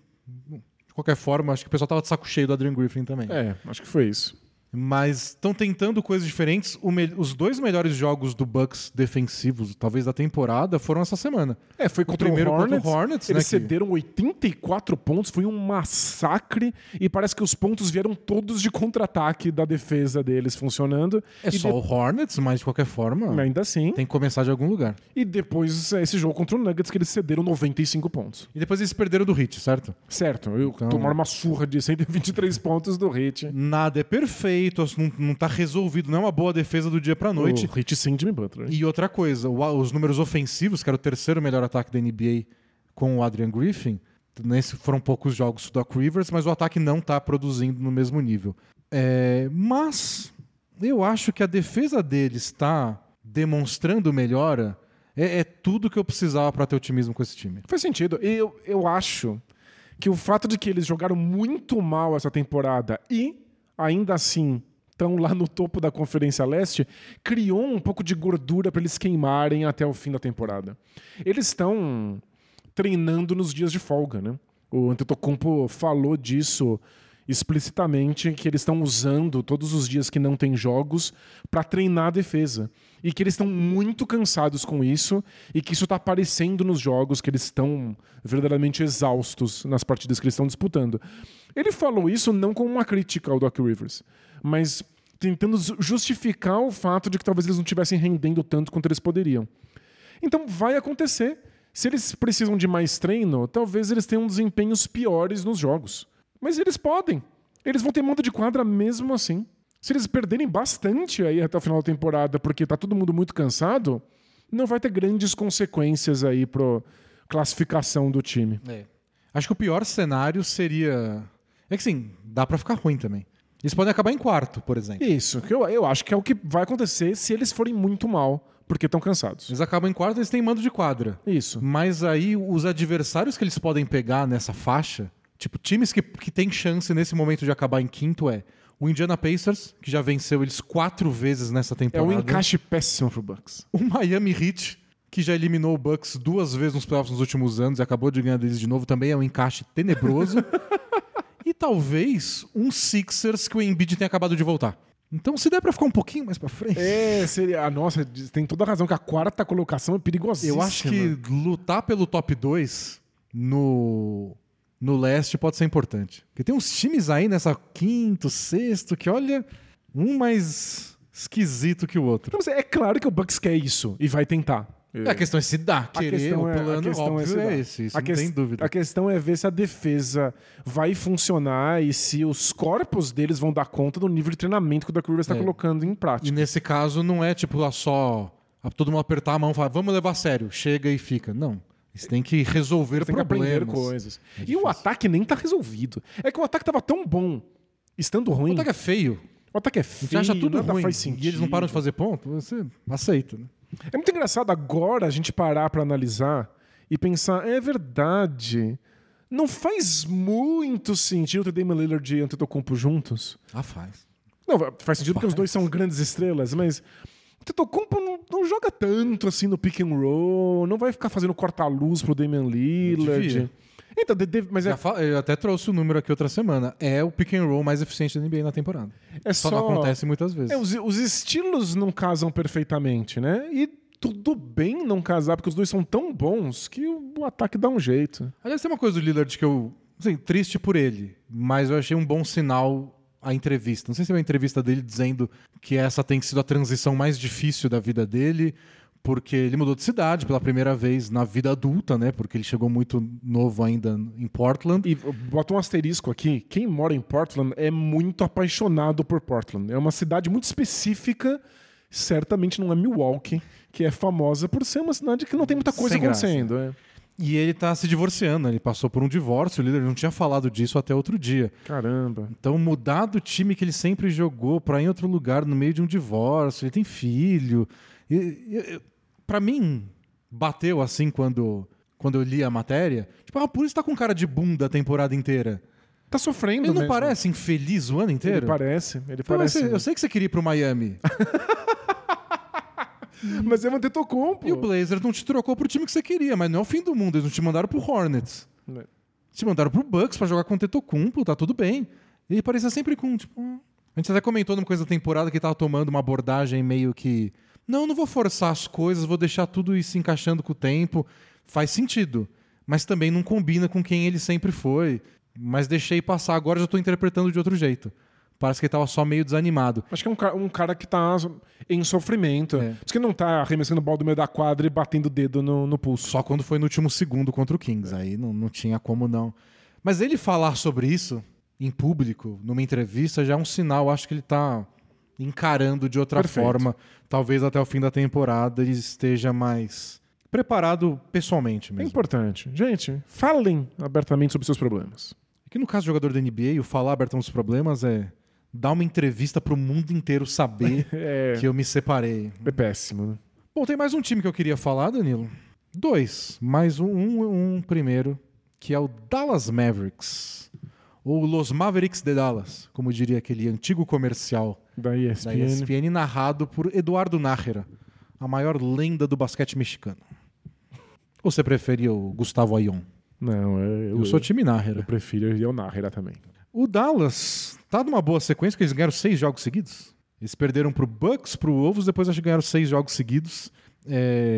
Qualquer forma, acho que o pessoal tava de saco cheio do Adrian Griffin também. É, acho que foi isso. Mas estão tentando coisas diferentes. O Os dois melhores jogos do Bucks defensivos, talvez da temporada, foram essa semana. É, foi contra primeiro o contra o Hornets. Hornets, Eles né, que- cederam 84 pontos, foi um massacre e parece que os pontos vieram todos de contra-ataque da defesa deles funcionando. É e só de- o Hornets, mas de qualquer forma, Ainda assim. tem que começar de algum lugar. E depois é, esse jogo contra o Nuggets que eles cederam 95 pontos. E depois eles perderam do Hit, certo? Certo, eu Então- tomaram uma surra de 123 pontos do Hit. Nada é perfeito, não, não tá resolvido, não é uma boa defesa do dia pra noite. O Hit sem Jimmy Butler. E outra coisa, o- os números ofensivos, que era o terceiro melhor ataque da NBA com o Adrian Griffin, nesse foram poucos jogos do Doc Rivers, mas o ataque não tá produzindo no mesmo nível. É, mas eu acho que a defesa deles está demonstrando melhora. É, é tudo que eu precisava para ter otimismo com esse time. Faz sentido. E eu, eu acho que o fato de que eles jogaram muito mal essa temporada e, ainda assim, estão lá no topo da Conferência Leste, criou um pouco de gordura para eles queimarem até o fim da temporada. Eles estão treinando nos dias de folga, né? O Antetokounmpo falou disso explicitamente que eles estão usando todos os dias que não tem jogos para treinar a defesa e que eles estão muito cansados com isso e que isso está aparecendo nos jogos que eles estão verdadeiramente exaustos nas partidas que eles estão disputando. Ele falou isso não como uma crítica ao Doc Rivers, mas tentando ju- justificar o fato de que talvez eles não estivessem rendendo tanto quanto eles poderiam. Então vai acontecer. Se eles precisam de mais treino, talvez eles tenham desempenhos piores nos jogos. Mas eles podem. Eles vão ter mando de quadra mesmo assim. Se eles perderem bastante aí até o final da temporada, porque tá todo mundo muito cansado, não vai ter grandes consequências aí pro classificação do time. Acho que o pior cenário seria. É que sim, dá pra ficar ruim também. Eles podem acabar em quarto, por exemplo. Isso, que eu, eu acho que é o que vai acontecer se eles forem muito mal, porque estão cansados. Eles acabam em quarto, eles têm mando de quadra. Isso. Mas aí os adversários que eles podem pegar nessa faixa, tipo, times que, que têm chance nesse momento de acabar em quinto é o Indiana Pacers, que já venceu eles quatro vezes nessa É temporada. um encaixe péssimo pro Bucks. O Miami Heat, que já eliminou o Bucks duas vezes nos playoffs nos últimos anos e acabou de ganhar deles de novo, também é um encaixe tenebroso. e talvez um Sixers que o Embiid tenha acabado de voltar. Então, se der pra ficar um pouquinho mais pra frente. É, seria. ah, Nossa, tem toda a razão que a quarta colocação é perigosíssima. Eu acho que lutar pelo top 2 no, no leste pode ser importante. Porque tem uns times aí nessa quinto, sexto, que olha, um mais esquisito que o outro. Não, é claro que o Bucks quer isso e vai tentar. A questão é se dá. Querer, o é- plano questão óbvio é, dá. esse, isso a não ques- tem dúvida. A questão é ver se a defesa vai funcionar e se os corpos deles vão dar conta do nível de treinamento que o Doc Rivers está É. colocando em E prática. nesse caso não é tipo só a- todo mundo apertar a mão e falar, vamos levar a sério, chega e fica. Não. Eles têm que resolver Tem que problemas. coisas. É e o ataque nem tá resolvido. É que o ataque tava tão bom, estando ruim. O ataque é feio. O ataque é feio, acha tudo nada ruim. faz sentido. E eles não param de fazer ponto, você aceita, né? É muito engraçado agora a gente parar pra analisar e pensar, é verdade. Não faz muito sentido ter Damian Lillard e Antetokounmpo juntos. Ah, faz. Não, faz sentido porque os dois são grandes estrelas, mas o Antetokounmpo não, joga tanto assim no pick and roll, não vai ficar fazendo corta-luz pro Damian Lillard. Então, de- de- mas é, Eu até trouxe o número aqui outra semana. É o pick and roll mais eficiente da NBA na temporada. é Só, só. não acontece muitas vezes. É, os, os estilos não casam perfeitamente, né? E tudo bem não casar, porque os dois são tão bons que o, o ataque dá um jeito. Aliás, tem uma coisa do Lillard que eu. Assim, triste por ele, mas eu achei um bom sinal a entrevista. Não sei se é uma entrevista dele dizendo que essa tem sido a transição mais difícil da vida dele, porque ele mudou de cidade pela primeira vez na vida adulta, né? Porque ele chegou muito novo ainda em Portland. E bota um asterisco aqui: quem mora em Portland é muito apaixonado por Portland. É uma cidade muito específica. Certamente não é Milwaukee, que é famosa por ser uma cidade que não tem muita coisa acontecendo. é. E ele tá se divorciando, ele passou por um divórcio, o líder não tinha falado disso até outro dia. Caramba. Então, mudar do time que ele sempre jogou pra ir em outro lugar no meio de um divórcio, ele tem filho. Pra mim, bateu assim quando, quando eu li a matéria. Tipo, ah, por isso tá com cara de bunda a temporada inteira. Tá sofrendo Ele não mesmo. parece infeliz o ano Ele inteiro? parece. Ele Então, parece. você- eu sei que você queria ir pro Miami. Mas é manter Tocumpo. e o Blazers não te trocou pro time que você queria, mas não é o fim do mundo. Eles não te mandaram pro Hornets. É. Te mandaram pro Bucks pra jogar com o Tetocumpo, tá tudo bem. Ele parecia sempre com, tipo... "Ah". A gente até comentou numa coisa da temporada que ele tava tomando uma abordagem meio que... Não, não vou forçar as coisas, vou deixar tudo ir se encaixando com o tempo. Faz sentido. Mas também não combina com quem ele sempre foi. Mas deixei passar, agora já tô interpretando de outro jeito. Parece que ele tava só meio desanimado. Acho que é um cara, um cara que tá em sofrimento. É. Por isso que não tá arremessando bola do meio da quadra e batendo o dedo no, no pulso. Só quando foi no último segundo contra o Kings. Aí não, não tinha como não. Mas ele falar sobre isso em público, numa entrevista, já é um sinal. Acho que ele tá encarando de outra Perfeito. forma. Talvez até o fim da temporada ele esteja mais preparado pessoalmente É mesmo. importante. Gente, falem abertamente sobre seus problemas. Aqui no caso do jogador da NBA, o falar abertão dos problemas é dar uma entrevista pro mundo inteiro saber É, que eu me separei. é péssimo, né? Bom, tem mais um time que eu queria falar, Danilo. Dois, mais um, um, um primeiro, que é o Dallas Mavericks. Ou Los Mavericks de Dallas, como diria aquele antigo comercial Da da ESPN. ESPN, narrado por Eduardo Nájera, a maior lenda do basquete mexicano. Ou você preferia o Gustavo Ayon? Não, é, Eu, sou time eu Nájera. prefiro o Nájera também. O Dallas tá numa boa sequência, que eles ganharam seis jogos seguidos. Eles perderam pro Bucks, pro Ovos, depois acho que ganharam seis jogos seguidos.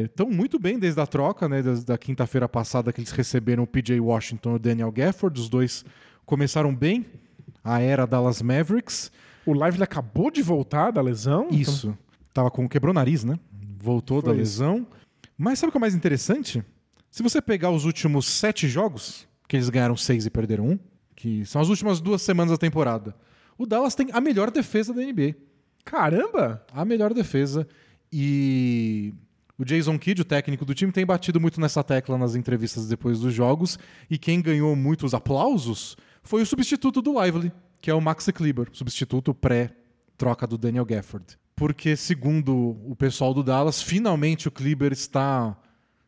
Estão muito bem desde a troca, né? Desde a quinta-feira passada que eles receberam o PJ Washington e o Daniel Gafford. Os dois começaram bem. A era Dallas Mavericks. O Live acabou de voltar da lesão? Isso. Tava com quebrou o nariz, né? Voltou Foi da isso. lesão. Mas sabe o que é mais interessante? Se você pegar os últimos sete jogos, que eles ganharam seis e perderam um, que são as últimas duas semanas da temporada, o Dallas tem a melhor defesa da NBA. Caramba! A melhor defesa. E o Jason Kidd, o técnico do time, tem batido muito nessa tecla nas entrevistas depois dos jogos. E quem ganhou muitos aplausos foi o substituto do Lively, que é o Max Kleber, substituto pré-troca do Daniel Gafford. Porque, segundo o pessoal do Dallas, finalmente o Kleber está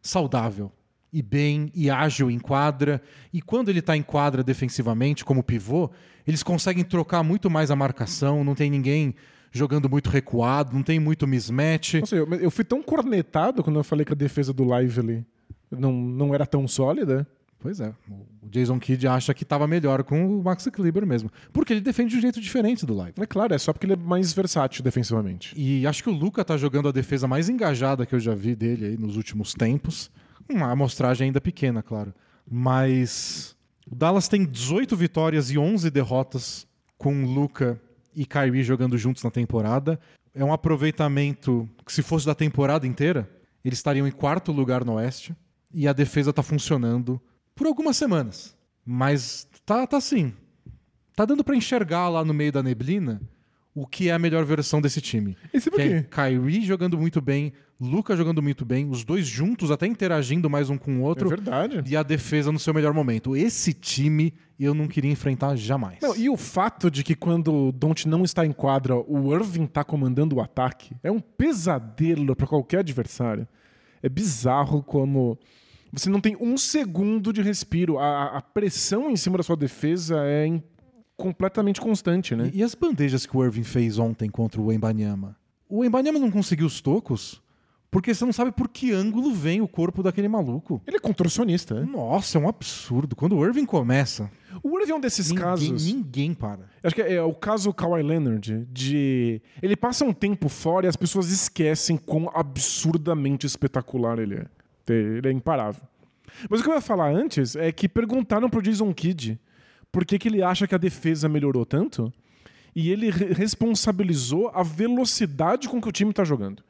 saudável e bem e ágil em quadra. E quando ele está em quadra defensivamente, como pivô, eles conseguem trocar muito mais a marcação, não tem ninguém jogando muito recuado, não tem muito mismatch. Nossa, eu, eu fui tão cornetado quando eu falei que a defesa do Lively não, não era tão sólida. Pois é, o Jason Kidd acha que estava melhor com o Max Kleber mesmo. Porque ele defende de um jeito diferente do Live. É claro, é só porque ele é mais versátil defensivamente. E acho que o Luca tá jogando a defesa mais engajada que eu já vi dele aí nos últimos tempos. Uma amostragem ainda pequena, claro. Mas o Dallas tem 18 vitórias e 11 derrotas com Luca e Kyrie jogando juntos na temporada. É um aproveitamento que se fosse da temporada inteira, eles estariam em quarto lugar no Oeste. E a defesa tá funcionando por algumas semanas. Mas tá, tá assim. Tá dando pra enxergar lá no meio da neblina o que é a melhor versão desse time. E sabe Que é? Kyrie jogando muito bem, Luca jogando muito bem, os dois juntos até interagindo mais um com o É outro verdade. e a defesa no seu melhor momento. Esse time eu não queria enfrentar jamais. Não, e o fato de que quando o Don't não está em quadra, o Irving tá comandando o ataque, é um pesadelo para qualquer adversário. É bizarro como você não tem um segundo de respiro. A, a pressão em cima da sua defesa é in- completamente constante, né? E, e as bandejas que o Irving fez ontem contra o Embanyama? O Embanyama não conseguiu os tocos Porque você não sabe por que ângulo vem o corpo daquele maluco. Ele é contorcionista, né? Nossa, é um absurdo. Quando o Irving começa, O Irving é um desses ninguém, casos. ninguém para. Acho que é o caso Kawhi Leonard, de. Ele passa um tempo fora e as pessoas esquecem quão absurdamente espetacular ele é. Ele é imparável. Mas o que eu ia falar antes é que perguntaram pro Jason Kidd por que, que ele acha que a defesa melhorou tanto. E ele re- responsabilizou a velocidade com que o time tá jogando.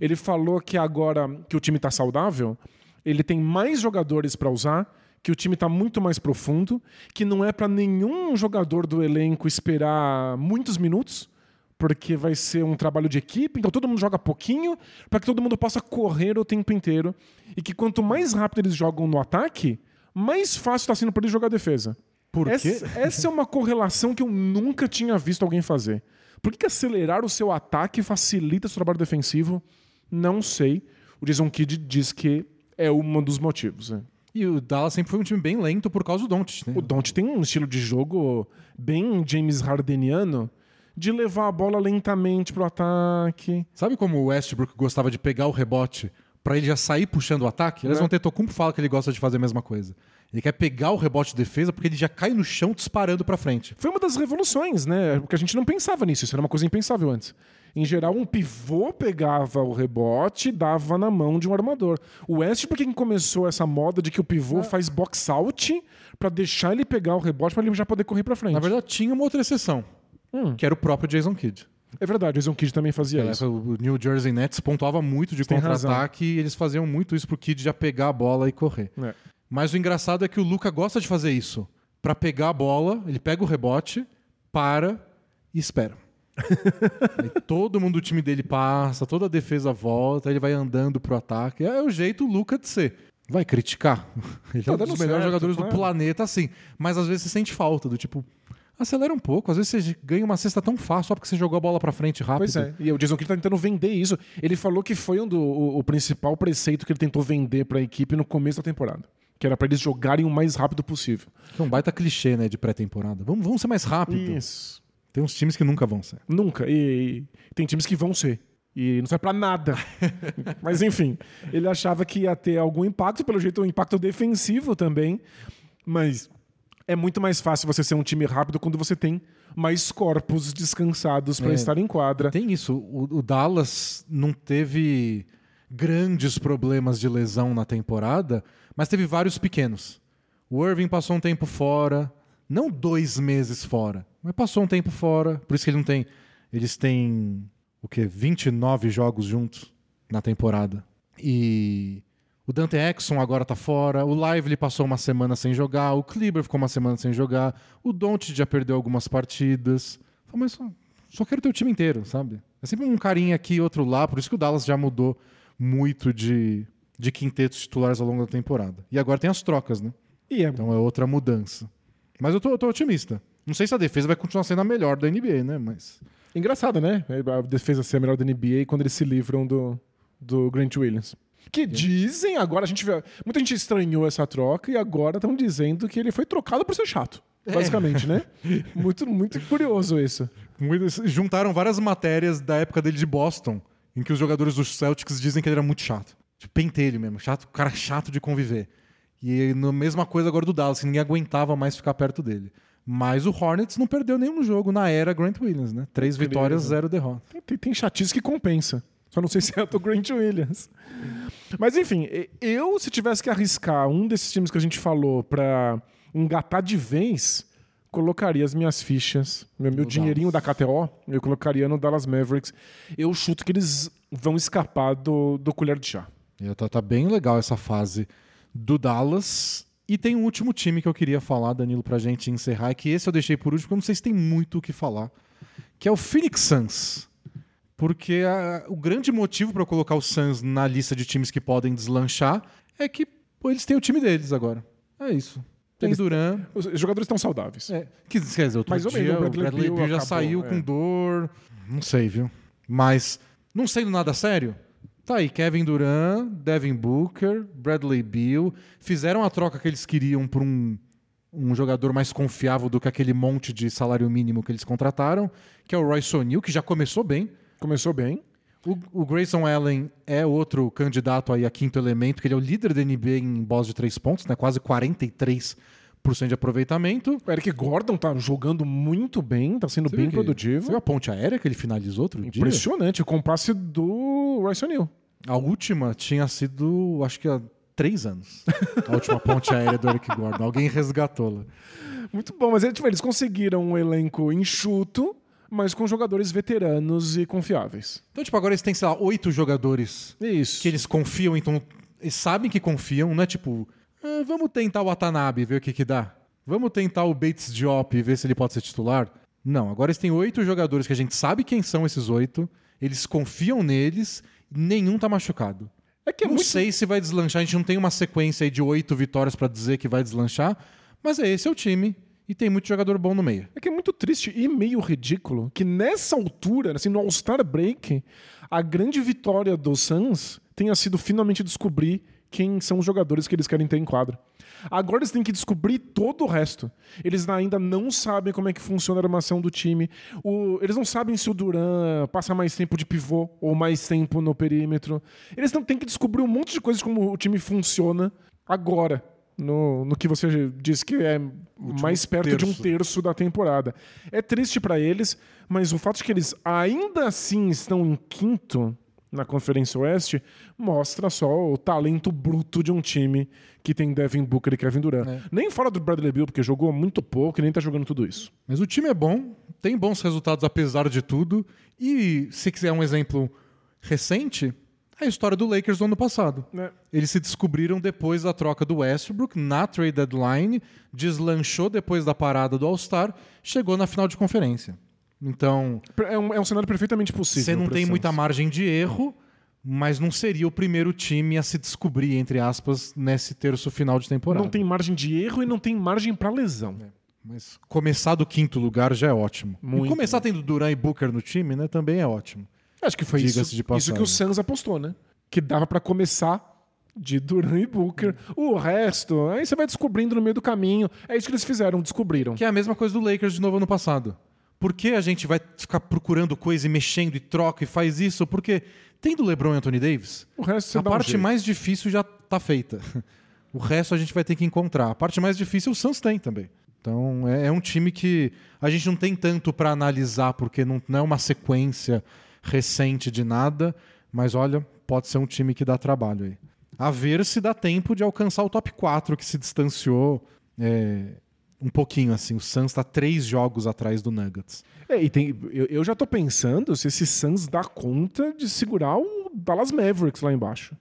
Ele falou que agora que o time tá saudável, ele tem mais jogadores para usar, que o time tá muito mais profundo, que não é para nenhum jogador do elenco esperar muitos minutos, porque vai ser um trabalho de equipe, então todo mundo joga pouquinho, para que todo mundo possa correr o tempo inteiro. E que quanto mais rápido eles jogam no ataque, mais fácil está sendo para eles jogar defesa. Por quê? Essa, essa é uma correlação que eu nunca tinha visto alguém fazer. Por que, que acelerar o seu ataque facilita o seu trabalho defensivo? Não sei. O Jason Kidd diz que é um dos motivos. né? E o Dallas sempre foi um time bem lento por causa do Doncic, né? O Don't tem um estilo de jogo bem James Hardeniano de levar a bola lentamente pro ataque. Sabe como o Westbrook gostava de pegar o rebote pra ele já sair puxando o ataque? Eles É. vão ter Tocumpo fala que ele gosta de fazer a mesma coisa. Ele quer pegar o rebote de defesa porque ele já cai no chão disparando pra frente. Foi uma das revoluções, né? Porque a gente não pensava nisso, isso era uma coisa impensável antes. Em geral, um pivô pegava o rebote e dava na mão de um armador. O West, porque quem começou essa moda de que o pivô faz box out pra deixar ele pegar o rebote pra ele já poder correr pra frente. Na verdade, tinha uma outra exceção, Hum. que era o próprio Jason Kidd. É verdade, o Jason Kidd também fazia Essa, isso. o New Jersey Nets pontuava muito de contra-ataque e eles faziam muito isso pro Kidd já pegar a bola e correr. É. Mas o engraçado é que o Luca gosta de fazer isso. Pra pegar a bola, ele pega o rebote, para e espera. Todo mundo do time dele passa, toda a defesa volta, ele vai andando pro ataque. É o jeito Luca de ser. Vai criticar. Ele é Tá um dos dando melhores certo, jogadores claro. do planeta, assim. Mas às vezes você sente falta do tipo. Acelera um pouco. Às vezes você ganha uma cesta tão fácil só porque você jogou a bola pra frente rápido. Pois é, e o Jason Kidd tá tentando vender isso. Ele falou que foi um do, o, o principal preceito que ele tentou vender pra equipe no começo da temporada. Que era pra eles jogarem o mais rápido possível. É um baita clichê, né, de pré-temporada. Vamos, vamos ser mais rápido. Isso. Tem uns times que nunca vão ser. Nunca. E, e tem times que vão ser. E não serve pra nada. Mas enfim, ele achava que ia ter algum impacto, pelo jeito um impacto defensivo também. Mas é muito mais fácil você ser um time rápido quando você tem mais corpos descansados pra É. estar em quadra. Tem isso. O, o Dallas não teve grandes problemas de lesão na temporada, mas teve vários pequenos. O Irving passou um tempo fora, não dois meses fora, mas passou um tempo fora. Por isso que ele não tem. Eles têm o quê? 29 jogos juntos na temporada. E o Dante Exxon agora tá fora. O Lively passou uma semana sem jogar. O Kleber ficou uma semana sem jogar. O Don't já perdeu algumas partidas. Mas só, só quero ter o time inteiro, sabe? É sempre um carinha aqui outro lá. Por isso que o Dallas já mudou muito de, de quintetos titulares ao longo da temporada. E agora tem as trocas, né? E é Então é outra mudança. Mas eu tô, eu tô otimista. Não sei se a defesa vai continuar sendo a melhor da NBA, né? Mas. engraçado, né? A defesa ser a melhor da NBA quando eles se livram do, do Grant Williams. Que dizem agora, a gente vê, muita gente estranhou essa troca e agora estão dizendo que ele foi trocado por ser chato. Basicamente, né? Muito, muito curioso isso. Juntaram várias matérias da época dele de Boston, em que os jogadores dos Celtics dizem que ele era muito chato. Tipo, pentelho mesmo, chato, cara chato de conviver. E a mesma coisa agora do Dallas, ninguém aguentava mais ficar perto dele. Mas o Hornets não perdeu nenhum jogo na era Grant Williams, né? Três vitórias, zero derrota. Tem, tem, tem chatice que compensa. Só não sei se é do Grant Williams. Mas enfim, eu, se tivesse que arriscar um desses times que a gente falou pra engatar de vez, colocaria as minhas fichas, meu, meu dinheirinho da KTO, eu colocaria no Dallas Mavericks. Eu chuto que eles vão escapar do, do colher de chá. Tá, tá bem legal essa fase do Dallas. E tem um último time que eu queria falar, Danilo, pra gente encerrar, que esse eu deixei por último, porque eu não sei se tem muito o que falar, que é o Phoenix Suns. Porque a- o grande motivo para eu colocar o Suns na lista de times que podem deslanchar é que pô, eles têm o time deles agora. É isso. Tem Eles- Duran. Os jogadores estão saudáveis. É, que, quer dizer, outro Mais ou dia menos, o Bradley Beal já acabou, saiu é. com dor. Não sei, viu? Mas, não sendo nada sério, tá aí Kevin Durant, Devin Booker, Bradley Beal. Fizeram a troca que eles queriam por um, um jogador mais confiável do que aquele monte de salário mínimo que eles contrataram, que é o Royce O'Neal, que já começou bem. Começou bem. O, o, Grayson Allen é outro candidato aí a quinto elemento, que ele é o líder da NBA em bolas de três pontos, né? Quase 43% de aproveitamento. O Eric Gordon tá jogando muito bem, tá sendo você bem produtivo. Você viu a ponte aérea que ele finalizou outro Impressionante, dia? Impressionante, o passe do Royce O'Neal. A última tinha sido, acho que há três anos. A última ponte aérea do Eric Gordon. Alguém resgatou-la. Muito bom, mas tipo, eles conseguiram um elenco enxuto, mas com jogadores veteranos e confiáveis. Então, tipo, agora eles têm, sei lá, oito jogadores Isso. que eles confiam, então eles sabem que confiam, não é tipo, ah, vamos tentar o Watanabe, ver o que que dá. Vamos tentar o Bates Diop e ver se ele pode ser titular. Não, agora eles têm oito jogadores que a gente sabe quem são esses oito, eles confiam neles, nenhum tá machucado. É que é não muito... sei se vai deslanchar, a gente não tem uma sequência aí de oito vitórias para dizer que vai deslanchar, mas é esse é o time e tem muito jogador bom no meio. É que é muito triste e meio ridículo que nessa altura, assim, no All-Star Break, a grande vitória dos Suns tenha sido finalmente descobrir quem são os jogadores que eles querem ter em quadra. Agora eles têm que descobrir todo o resto. Eles ainda não sabem como é que funciona a armação do time. O, eles não sabem se o Duran passa mais tempo de pivô ou mais tempo no perímetro. Eles têm que descobrir um monte de coisas como o time funciona agora no, no que você disse que é mais perto terço. de um terço da temporada. É triste para eles, mas o fato de que eles ainda assim estão em quinto na Conferência Oeste mostra só o talento bruto de um time que tem Devin Booker e Kevin Durant. É. Nem fora do Bradley Beal, porque jogou muito pouco e nem tá jogando tudo isso. Mas o time é bom, tem bons resultados apesar de tudo. E se quiser um exemplo recente, a história do Lakers do ano passado. É. Eles se descobriram depois da troca do Westbrook na trade deadline, deslanchou depois da parada do All-Star, chegou na final de conferência. Então. É um, é um cenário perfeitamente possível. Você não tem muita margem de erro, mas não seria o primeiro time a se descobrir, entre aspas, nesse terço final de temporada. Não tem margem de erro e não tem margem para lesão. É. Mas começar do quinto lugar já é ótimo. Muito. E começar tendo Duran e Booker no time, né, também é ótimo. Acho que foi isso, isso que o Suns apostou, né? Que dava para começar de Duran e Booker. O resto, aí você vai descobrindo no meio do caminho. É isso que eles fizeram, descobriram. Que é a mesma coisa do Lakers de novo ano passado. Por que a gente vai ficar procurando coisa e mexendo e troca e faz isso? Porque tem do LeBron e Anthony Davis, o resto a parte um mais difícil já tá feita. O resto a gente vai ter que encontrar. A parte mais difícil o Suns tem também. Então é, é um time que a gente não tem tanto para analisar, porque não, não é uma sequência recente de nada, mas olha, pode ser um time que dá trabalho aí. A ver se dá tempo de alcançar o top 4, que se distanciou é, um pouquinho assim. O Suns está três jogos atrás do Nuggets. É, e tem, eu, eu já estou pensando se esse Suns dá conta de segurar o Dallas Mavericks lá embaixo.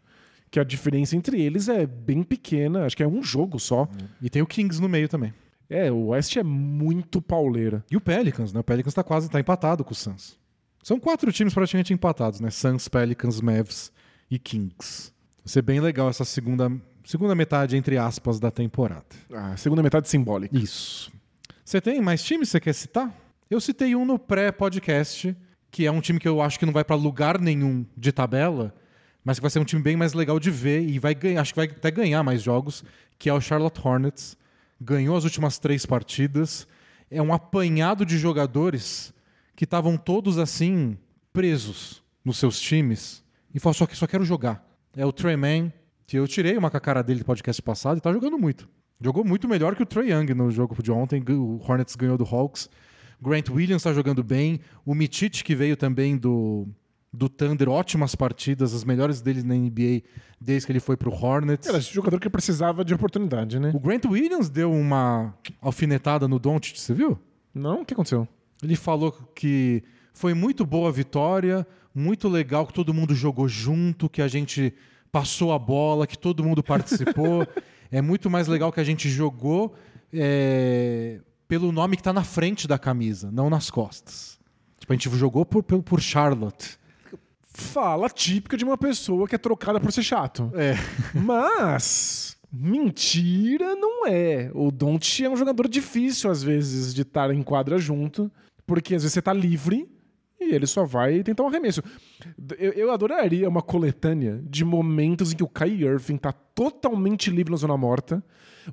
Que a diferença entre eles é bem pequena, acho que é um jogo só. E tem o Kings no meio também. É, o West é muito pauleira. E o Pelicans, né? O Pelicans está quase tá empatado com o Suns. São quatro times praticamente empatados, né? Suns, Pelicans, Mavs e Kings. Vai ser bem legal essa segunda, segunda metade, entre aspas, da temporada. Ah, segunda metade simbólica. Isso. Você tem mais times que você quer citar? Eu citei um no pré-podcast, que é um time que eu acho que não vai para lugar nenhum de tabela, mas que vai ser um time bem mais legal de ver e vai ganhar, acho que vai até ganhar mais jogos, que é o Charlotte Hornets. Ganhou as últimas três partidas. É um apanhado de jogadores que estavam todos assim, presos nos seus times, e falou: só que só quero jogar. É o Trey Man, que eu tirei uma com a cara dele do podcast passado e tá jogando muito. Jogou muito melhor que o Trey Young no jogo de ontem. O Hornets ganhou do Hawks. Grant Williams está jogando bem. O Mitic, que veio também do, do Thunder, ótimas partidas, as melhores dele na NBA desde que ele foi pro Hornets. Era esse jogador que precisava de oportunidade, né? O Grant Williams deu uma alfinetada no Doncic, você viu? Não, o que aconteceu? Ele falou que foi muito boa a vitória, muito legal que todo mundo jogou junto, que a gente passou a bola, que todo mundo participou. é muito mais legal que a gente jogou é, pelo nome que está na frente da camisa, não nas costas. Tipo, a gente jogou por, por, por Charlotte. Fala típica de uma pessoa que é trocada por ser chato. É. Mas mentira não é. O Don't é um jogador difícil às vezes de estar em quadra junto. Porque às vezes você tá livre e ele só vai tentar um arremesso. Eu, eu adoraria uma coletânea de momentos em que o Kai Irving tá totalmente livre na zona morta,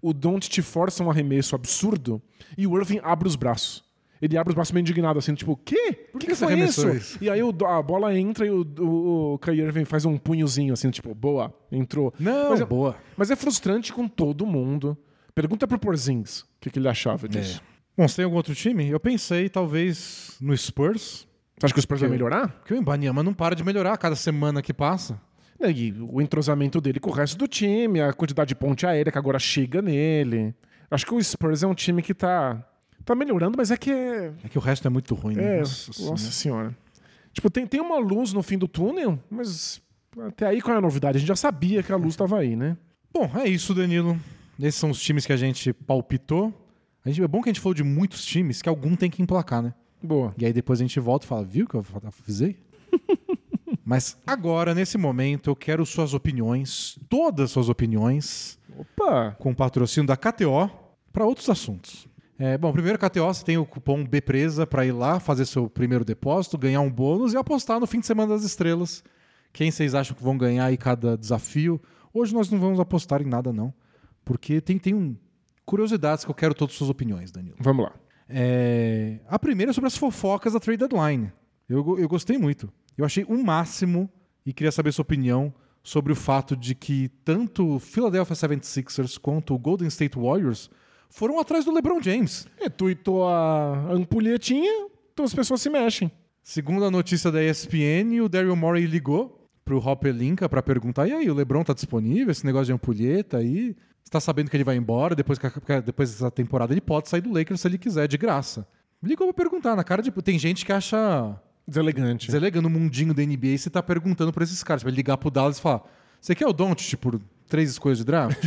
o Don't te força um arremesso absurdo e o Irving abre os braços. Ele abre os braços meio indignado, assim, tipo, o quê? Por que, que que você foi arremessou isso? isso? E aí o- a bola entra e o, o, o Kyrie Irving faz um punhozinho, assim, tipo, boa, entrou. Não, Mas é- boa. Mas é frustrante com todo mundo. Pergunta pro Porzingis o que, que ele achava disso. Bom, você tem algum outro time? Eu pensei, talvez, no Spurs. Você acha que o Spurs vai melhorar? Porque o Ibanyama não para de melhorar a cada semana que passa. É, E o entrosamento dele com o resto do time, a quantidade de ponte aérea que agora chega nele. Acho que o Spurs é um time que tá, tá melhorando, mas é que é. É que o resto é muito ruim, né? é Nossa nossa, Senhora. senhora. Tipo, tem, tem uma luz no fim do túnel, mas até aí qual é a novidade? A gente já sabia que a luz estava aí, né? Bom, é isso, Danilo. Esses são os times que a gente palpitou. A gente, é bom que a gente falou de muitos times, que algum tem que emplacar, né? Boa. E aí depois a gente volta e fala, viu que eu avisei? Mas agora, nesse momento, eu quero suas opiniões, todas suas opiniões, Opa! com patrocínio da KTO, para outros assuntos. É, bom, primeiro KTO, você tem o cupom BPRESA para ir lá, fazer seu primeiro depósito, ganhar um bônus e apostar no fim de semana das estrelas. Quem vocês acham que vão ganhar aí cada desafio? Hoje nós não vamos apostar em nada, não. Porque tem, tem um, curiosidades que eu quero todas as suas opiniões, Danilo. Vamos lá. É, A primeira é sobre as fofocas da trade deadline. Eu, eu gostei muito. Eu achei um máximo e queria saber sua opinião sobre o fato de que tanto o Philadelphia 76ers quanto o Golden State Warriors foram atrás do LeBron James. E tuitou a ampulhetinha, então as pessoas se mexem. Segundo a notícia da ESPN, o Daryl Morey ligou pro Hopper Linka para perguntar: e aí, o LeBron tá disponível? Esse negócio de ampulheta aí? Você tá sabendo que ele vai embora? Depois, que depois dessa temporada, ele pode sair do Lakers se ele quiser, de graça. Ligou pra perguntar, na cara de. Tem gente que acha Deselegante. deselegando o mundinho da NBA, você tá perguntando pra esses caras. Ele ligar pro Dallas e falar: Você quer o Doncic por três escolhas de draft?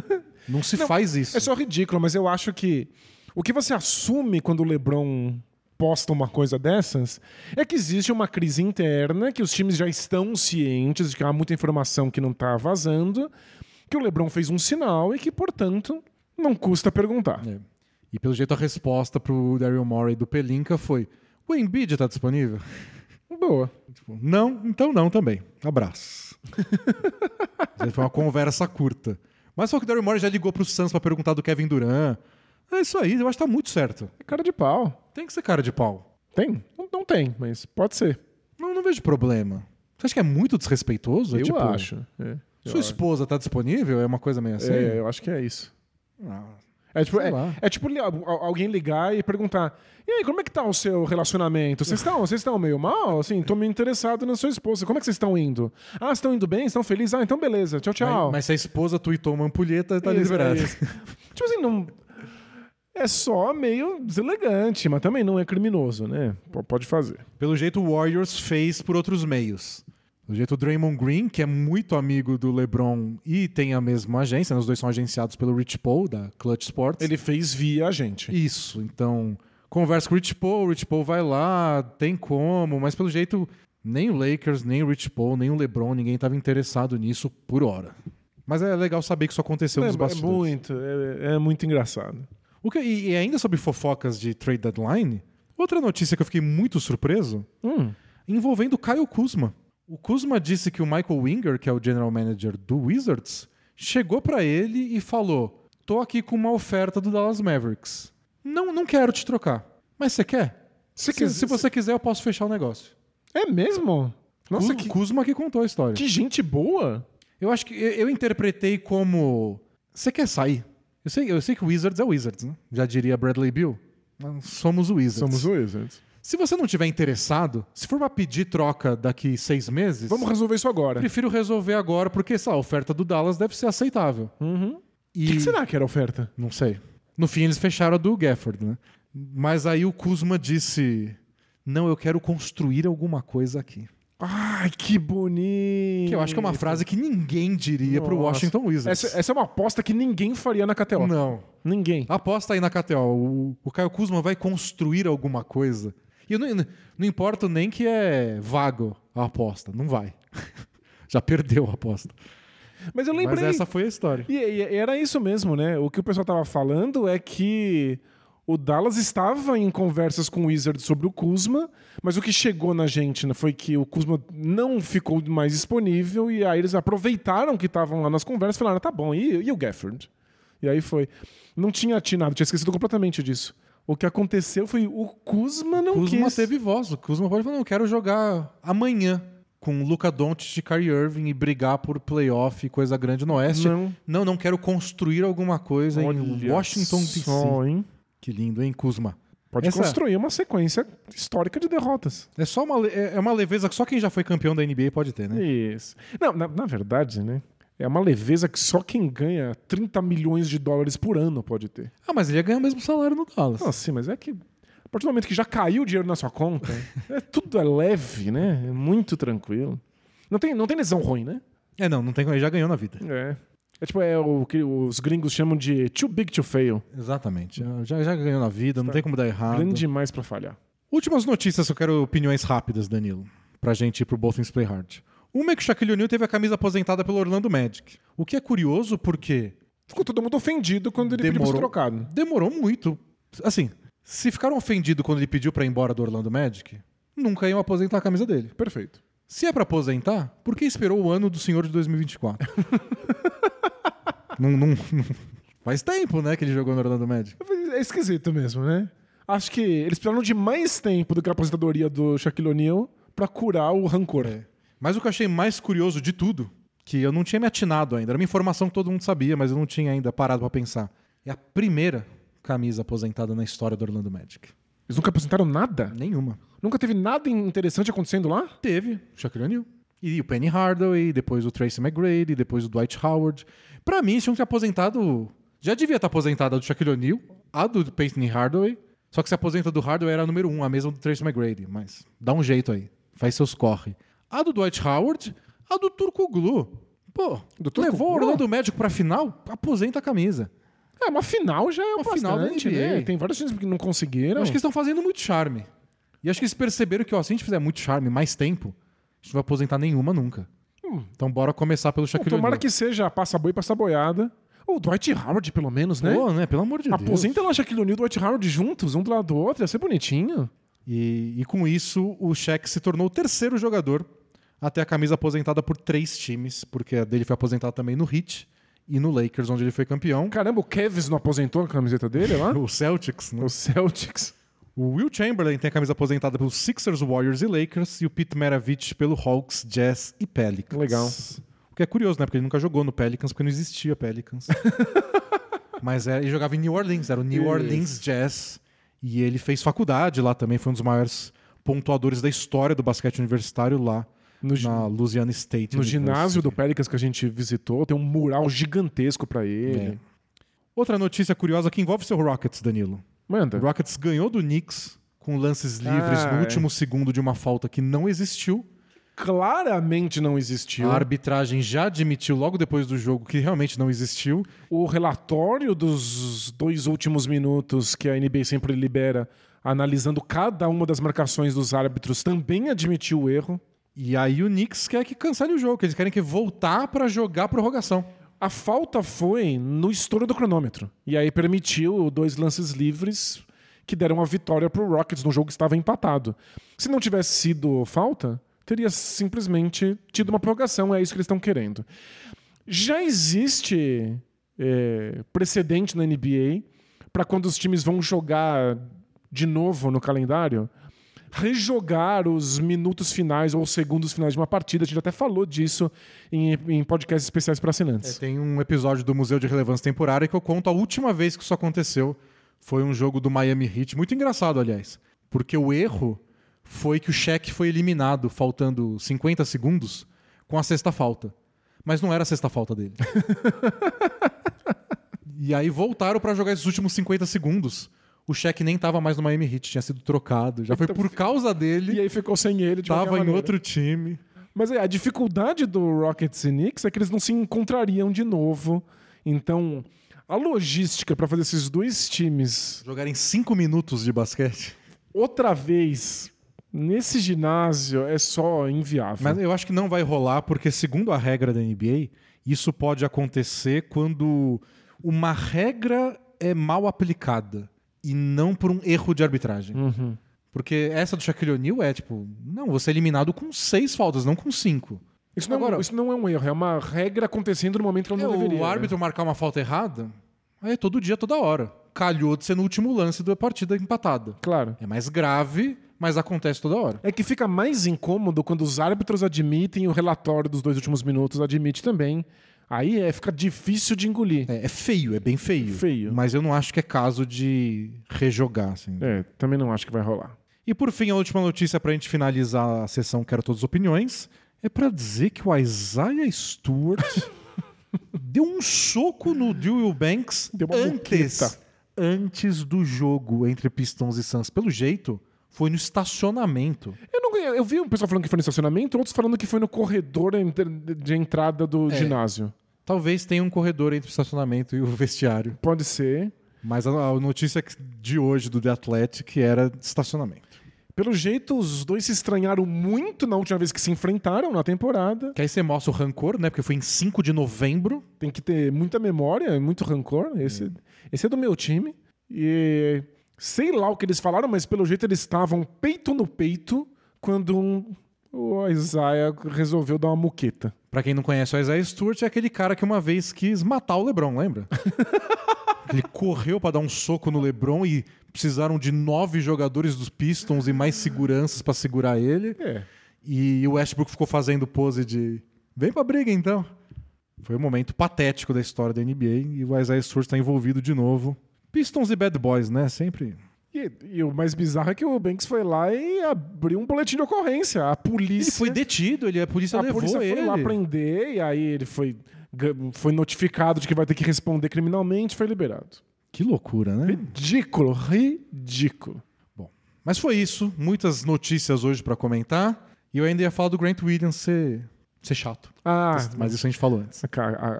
não se faz isso. É só ridículo, mas eu acho que o que você assume quando o LeBron posta uma coisa dessas é que existe uma crise interna, que os times já estão cientes de que há muita informação que não está vazando, que o LeBron fez um sinal e que, portanto, não custa perguntar. É. E pelo jeito a resposta pro Daryl Morey do Pelinka foi: O Embiid tá disponível? Boa. Tipo, não, então não também. Abraço. Foi uma conversa curta. Mas só que o Daryl Morey já ligou pro Suns pra perguntar do Kevin Durant. É isso aí, eu acho que tá muito certo. É cara de pau. Tem que ser cara de pau. Tem? Não, não tem, mas pode ser. Não, não vejo problema. Você acha que é muito desrespeitoso? É eu tipo, acho. É. Sua esposa tá disponível? É uma coisa meio assim? É, eu acho que é isso. Ah, É tipo, é, é tipo li- al- alguém ligar e perguntar: E aí, como é que tá o seu relacionamento? Vocês estão vocês estão meio mal? Assim, tô meio interessado na sua esposa. Como é que vocês estão indo? Ah, vocês estão indo bem? Estão felizes? Ah, então beleza. Tchau, tchau. Mas, mas se a esposa tweetou uma ampulheta, tá Isso, liberado. é isso. tipo assim, não. É só meio deselegante, mas também não é criminoso, né? P- Pode fazer. Pelo jeito, o Warriors fez por outros meios. Pelo jeito, o Draymond Green, que é muito amigo do LeBron e tem a mesma agência, né? os dois são agenciados pelo Rich Paul, da Clutch Sports. Ele fez via a gente. Isso, então conversa com o Rich Paul, o Rich Paul vai lá, tem como, mas pelo jeito nem o Lakers, nem o Rich Paul, nem o LeBron, ninguém estava interessado nisso por hora. Mas é legal saber que isso aconteceu É, nos é bastidores. muito, é, é muito engraçado. O que, e, e ainda sobre fofocas de trade deadline, outra notícia que eu fiquei muito surpreso, Hum. envolvendo o Kyle Kuzma. O Kuzma disse que o Michael Winger, que é o general manager do Wizards, chegou pra ele e falou: "Tô aqui com uma oferta do Dallas Mavericks. Não, não quero te trocar. Mas você quer? Se Se, se você quiser, eu posso fechar o negócio." É mesmo? Nossa, Ku- que, Kuzma que contou a história. que gente boa. Eu acho que eu, eu interpretei como você quer sair? Eu sei, eu sei que o Wizards é o Wizards, né? Já diria Bradley Bill. Somos o Wizards. Somos o Wizards. Se você não tiver interessado, se for pra pedir troca daqui seis meses, Vamos resolver isso agora. prefiro resolver agora, porque essa a oferta do Dallas deve ser aceitável. Uhum. E O que, que será que era a oferta? não sei. No fim eles fecharam a do Gafford, né? Mas aí o Kuzma disse: "Não, eu quero construir alguma coisa aqui". Ai, que bonito. Que eu acho que é uma frase que ninguém diria pro Nossa. Washington Wizards. Essa, essa é uma aposta que ninguém faria na KTO. Não. Ninguém. Aposta aí na KTO. O, o Caio Kuzma vai construir alguma coisa. E eu não, não importa nem que é vago a aposta. Não vai. Já perdeu a aposta. Mas eu lembrei. Mas essa foi a história. E, e era isso mesmo, né? O que o pessoal tava falando é que o Dallas estava em conversas com o Wizards sobre o Kuzma, mas o que chegou na gente né, foi que o Kuzma não ficou mais disponível e aí eles aproveitaram que estavam lá nas conversas e falaram: tá bom, e, e o Gafford? E aí foi. Não tinha atinado, tinha esquecido completamente disso. O que aconteceu foi o Kuzma não Kuzma quis. teve voz. O Kuzma pode falar, não, quero jogar amanhã com Luca Doncic e Kyrie Irving e brigar por playoff e coisa grande no Oeste. Não. Não, não quero construir alguma coisa em Olha Washington DC. Que lindo, hein, Kuzma? Pode Essa- construir uma sequência histórica de derrotas. É só uma, é é uma leveza que só quem já foi campeão da NBA pode ter, né? Isso. Não, na, na verdade, né? É uma leveza que só quem ganha 30 milhões de dólares por ano pode ter. Ah, mas ele ia ganhar o mesmo salário no Dallas. Não, sim, mas é que a partir do momento que já caiu o dinheiro na sua conta, é, tudo é leve, né? É muito tranquilo. Não tem, não tem lesão ruim, né? É, não, não tem ele já ganhou na vida. É. É tipo, é o que os gringos chamam de too big to fail. Exatamente. Já, já ganhou na vida, não tem como dar errado. Grande demais pra falhar. Últimas notícias eu quero opiniões rápidas, Danilo, pra gente ir pro Both Things Play Hard. Uma é que o Shaquille O'Neal teve a camisa aposentada pelo Orlando Magic. O que é curioso porque Ficou todo mundo ofendido quando ele pediu Demorou. trocado. demorou muito. Assim, se ficaram ofendidos quando ele pediu pra ir embora do Orlando Magic, nunca iam aposentar a camisa dele. Perfeito. Se é pra aposentar, por que esperou o ano do senhor de 2024? não, não- não- Faz tempo, né, que ele jogou no Orlando Magic. É esquisito mesmo, né? Acho que eles precisaram de mais tempo do que a aposentadoria do Shaquille O'Neal pra curar o rancor. Mas o que eu achei mais curioso de tudo, que eu não tinha me atinado ainda, era uma informação que todo mundo sabia, mas eu não tinha ainda parado pra pensar. É a primeira camisa aposentada na história do Orlando Magic. Eles nunca aposentaram nada? Nenhuma. Nunca teve nada interessante acontecendo lá? Teve, Shaquille O'Neal. E o Penny Hardaway, depois o Tracy McGrady, depois o Dwight Howard. Pra mim, tinham que ter aposentado... Já devia estar aposentada a do Shaquille O'Neal, a do Penny Hardaway. Só que se aposenta do Hardaway era a número um, a mesma do Tracy McGrady. Mas dá um jeito aí. Faz seus corre. A do Dwight Howard, a do Turco Glu. Pô, Do levou o? Orlando Magic pra final, aposenta a camisa. É, uma final já é Uma uma final da bastante, NBA. né? Tem vários times que não conseguiram. Eu acho que eles estão fazendo muito charme. E acho que eles perceberam que, ó, se a gente fizer muito charme mais tempo, a gente não vai aposentar nenhuma nunca. Hum. Então bora começar pelo Shaquille tomara O'Neal. que seja passa boi, passa boiada. Ou o Dwight Howard, pelo menos, né? Pô, né? Pelo amor de Deus. Aposenta lá Shaquille O'Neal e Dwight Howard juntos, um do lado do outro, ia ser bonitinho. E, e com isso, o Shaq se tornou o terceiro jogador a ter a camisa aposentada por três times, porque a dele foi aposentada também no Heat e no Lakers, onde ele foi campeão. Caramba, o Kevs não aposentou a camiseta dele lá? O Celtics, né? o Celtics. O Will Chamberlain tem a camisa aposentada pelos Sixers, Warriors e Lakers, e o Pete Maravich pelo Hawks, Jazz e Pelicans. Legal. O que é curioso, né? Porque ele nunca jogou no Pelicans, porque não existia Pelicans. Mas é, ele jogava em New Orleans, era o New Isso. Orleans Jazz. E ele fez faculdade lá também, foi um dos maiores pontuadores da história do basquete universitário lá, No, na Louisiana State. no ginásio do Pelicans que a gente visitou, tem um mural gigantesco pra ele. É. Outra notícia curiosa que envolve seu Rockets, Danilo. Manda. O Rockets ganhou do Knicks com lances livres Ah, no é. último segundo de uma falta que não existiu. Claramente não existiu. A arbitragem já admitiu logo depois do jogo que realmente não existiu. O relatório dos dois últimos minutos que a NBA sempre libera, analisando cada uma das marcações dos árbitros, também admitiu o erro. E aí o Knicks quer que cancele o jogo, que eles querem que voltar pra jogar a prorrogação. A falta foi no estouro do cronômetro. E aí permitiu dois lances livres que deram a vitória pro Rockets no jogo que estava empatado. Se não tivesse sido falta, teria simplesmente tido uma prorrogação. É isso que eles estão querendo. Já existe é, precedente na NBA para quando os times vão jogar de novo no calendário, rejogar os minutos finais ou os segundos finais de uma partida. A gente até falou disso em, em podcasts especiais para assinantes. É, tem um episódio do Museu de Relevância Temporária que eu conto a última vez que isso aconteceu. Foi um jogo do Miami Heat, muito engraçado, aliás. Porque o erro foi que o Shaq foi eliminado faltando 50 segundos com a sexta falta. Mas não era a sexta falta dele. e aí voltaram pra jogar esses últimos 50 segundos. O Shaq nem tava mais no Miami Heat, tinha sido trocado. Já foi Então, por causa dele, E aí ficou sem ele de tava em outro time. Mas é, a dificuldade do Rockets e Knicks é que eles não se encontrariam de novo. Então, a logística para fazer esses dois times Jogarem 5 minutos de basquete. outra vez nesse ginásio é só inviável. Mas eu acho que não vai rolar, porque, segundo a regra da NBA, isso pode acontecer quando uma regra é mal aplicada e não por um erro de arbitragem. Uhum. Porque essa do Shaquille O'Neal é tipo, não, você é eliminado com seis faltas, não com cinco. Isso, não, Agora- isso não é um erro, é uma regra acontecendo no momento que ela É, não deveria. o né? árbitro marcar uma falta errada, aí é todo dia, toda hora. calhou de ser no último lance da partida empatada. Claro. É mais grave, mas acontece toda hora. É que fica mais incômodo quando os árbitros admitem e o relatório dos dois últimos minutos admite também. Aí é, fica difícil de engolir. É, é feio, é bem feio. Feio. Mas eu não acho que é caso de rejogar. Assim. É, também não acho que vai rolar. E por fim, a última notícia pra gente finalizar a sessão Quero Todas as Opiniões é pra dizer que o Isaiah Stewart deu um soco no Dewey Banks Deu uma antes, boqueta. antes do jogo entre Pistons e Suns. Pelo jeito, foi no estacionamento. Eu, não, eu vi um pessoal falando que foi no estacionamento, outros falando que foi no corredor de entrada do É. ginásio. Talvez tenha um corredor entre o estacionamento e o vestiário. Pode ser. Mas a, a notícia de hoje do The Athletic era estacionamento. Pelo jeito, os dois se estranharam muito na última vez que se enfrentaram na temporada. Que aí você mostra o rancor, né? Porque foi em 5 de novembro. Tem que ter muita memória, muito rancor. Esse, esse é do meu time. E sei lá o que eles falaram, mas pelo jeito eles estavam peito no peito quando um- o Isaiah resolveu dar uma muqueta. Pra quem não conhece o Isaiah Stewart, é aquele cara que uma vez quis matar o LeBron, lembra? Ele correu pra dar um soco no LeBron e precisaram de nove jogadores dos Pistons e mais seguranças pra segurar ele. É. E o Westbrook ficou fazendo pose de vem pra briga então. Foi um momento patético da história da NBA e o Isaiah Stewart tá envolvido de novo. Pistons e Bad Boys, né? Sempre. E, e o mais bizarro é que o Banks foi lá e abriu um boletim de ocorrência. A polícia. Ele foi detido, ele, a polícia a levou polícia foi ele. lá prender e aí ele foi, foi notificado de que vai ter que responder criminalmente foi liberado. Que loucura, né? Ridículo, ridículo. Bom, mas foi isso. Muitas notícias hoje pra comentar. E eu ainda ia falar do Grant Williams ser, ser chato. Ah, Mas isso a gente falou antes.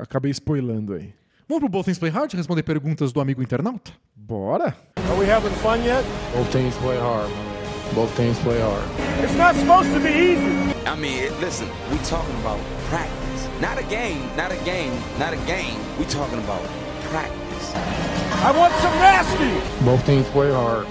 acabei spoilando aí. Vamos pro Both Things Play Hard responder perguntas do amigo internauta? Bora? Are we having fun yet? Both teams play hard. Both teams play hard. It's not supposed to be easy. I mean, listen, we talking about practice. Not a game, not a game, not a game. We talking about practice. I want some nasty. Both teams play hard.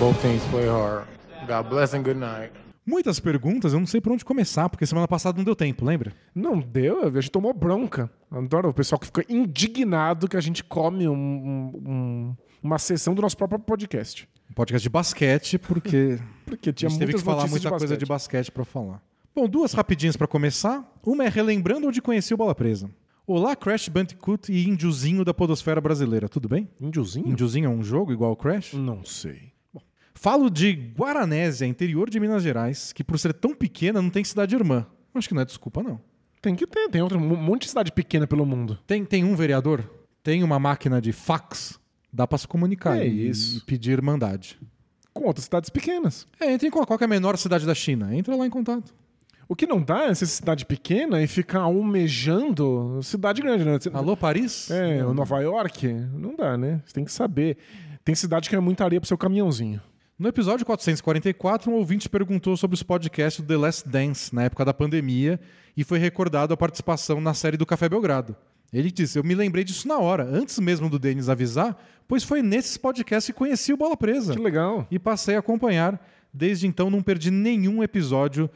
Both teams play hard. God bless and good night. Muitas perguntas, eu não sei por onde começar, porque semana passada não deu tempo, lembra? Não deu, a gente tomou bronca. Adoro o pessoal que fica indignado que a gente come um- um- um- uma sessão do nosso próprio podcast. Um podcast de basquete, porque Porque a tinha gente teve que muitas falar muita de coisa de basquete. pra falar. Bom, duas rapidinhas pra começar. Uma é relembrando onde conheci o Bola Presa. Olá, Crash Bandicoot e Índiozinho da podosfera brasileira, tudo bem? Índiozinho? Índiozinho é um jogo igual ao Crash? Não sei. Falo de Guaranésia, interior de Minas Gerais, que por ser tão pequena não tem cidade irmã. Acho que não é desculpa, não. Tem que ter, tem outro, um monte de cidade pequena pelo mundo. Tem, tem um vereador? Tem uma máquina de fax? Dá pra se comunicar É e, isso. e pedir irmandade. Com outras cidades pequenas. É, entre em qual qual é a menor cidade da China. Entra lá em contato. O que não dá é ser cidade pequena e ficar almejando cidade grande, né? Alô, Paris? É, o Nova York, não dá, né? Você tem que saber. Tem cidade que é muita areia pro seu caminhãozinho. No episódio 444, um ouvinte perguntou sobre os podcasts do The Last Dance, na época da pandemia, e foi recordado a participação na série do Café Belgrado. Ele disse: Eu me lembrei disso na hora, antes mesmo do Denis avisar, pois foi nesses podcasts que conheci o Bola Presa. Que legal. E passei a acompanhar. Desde então, não perdi nenhum episódio,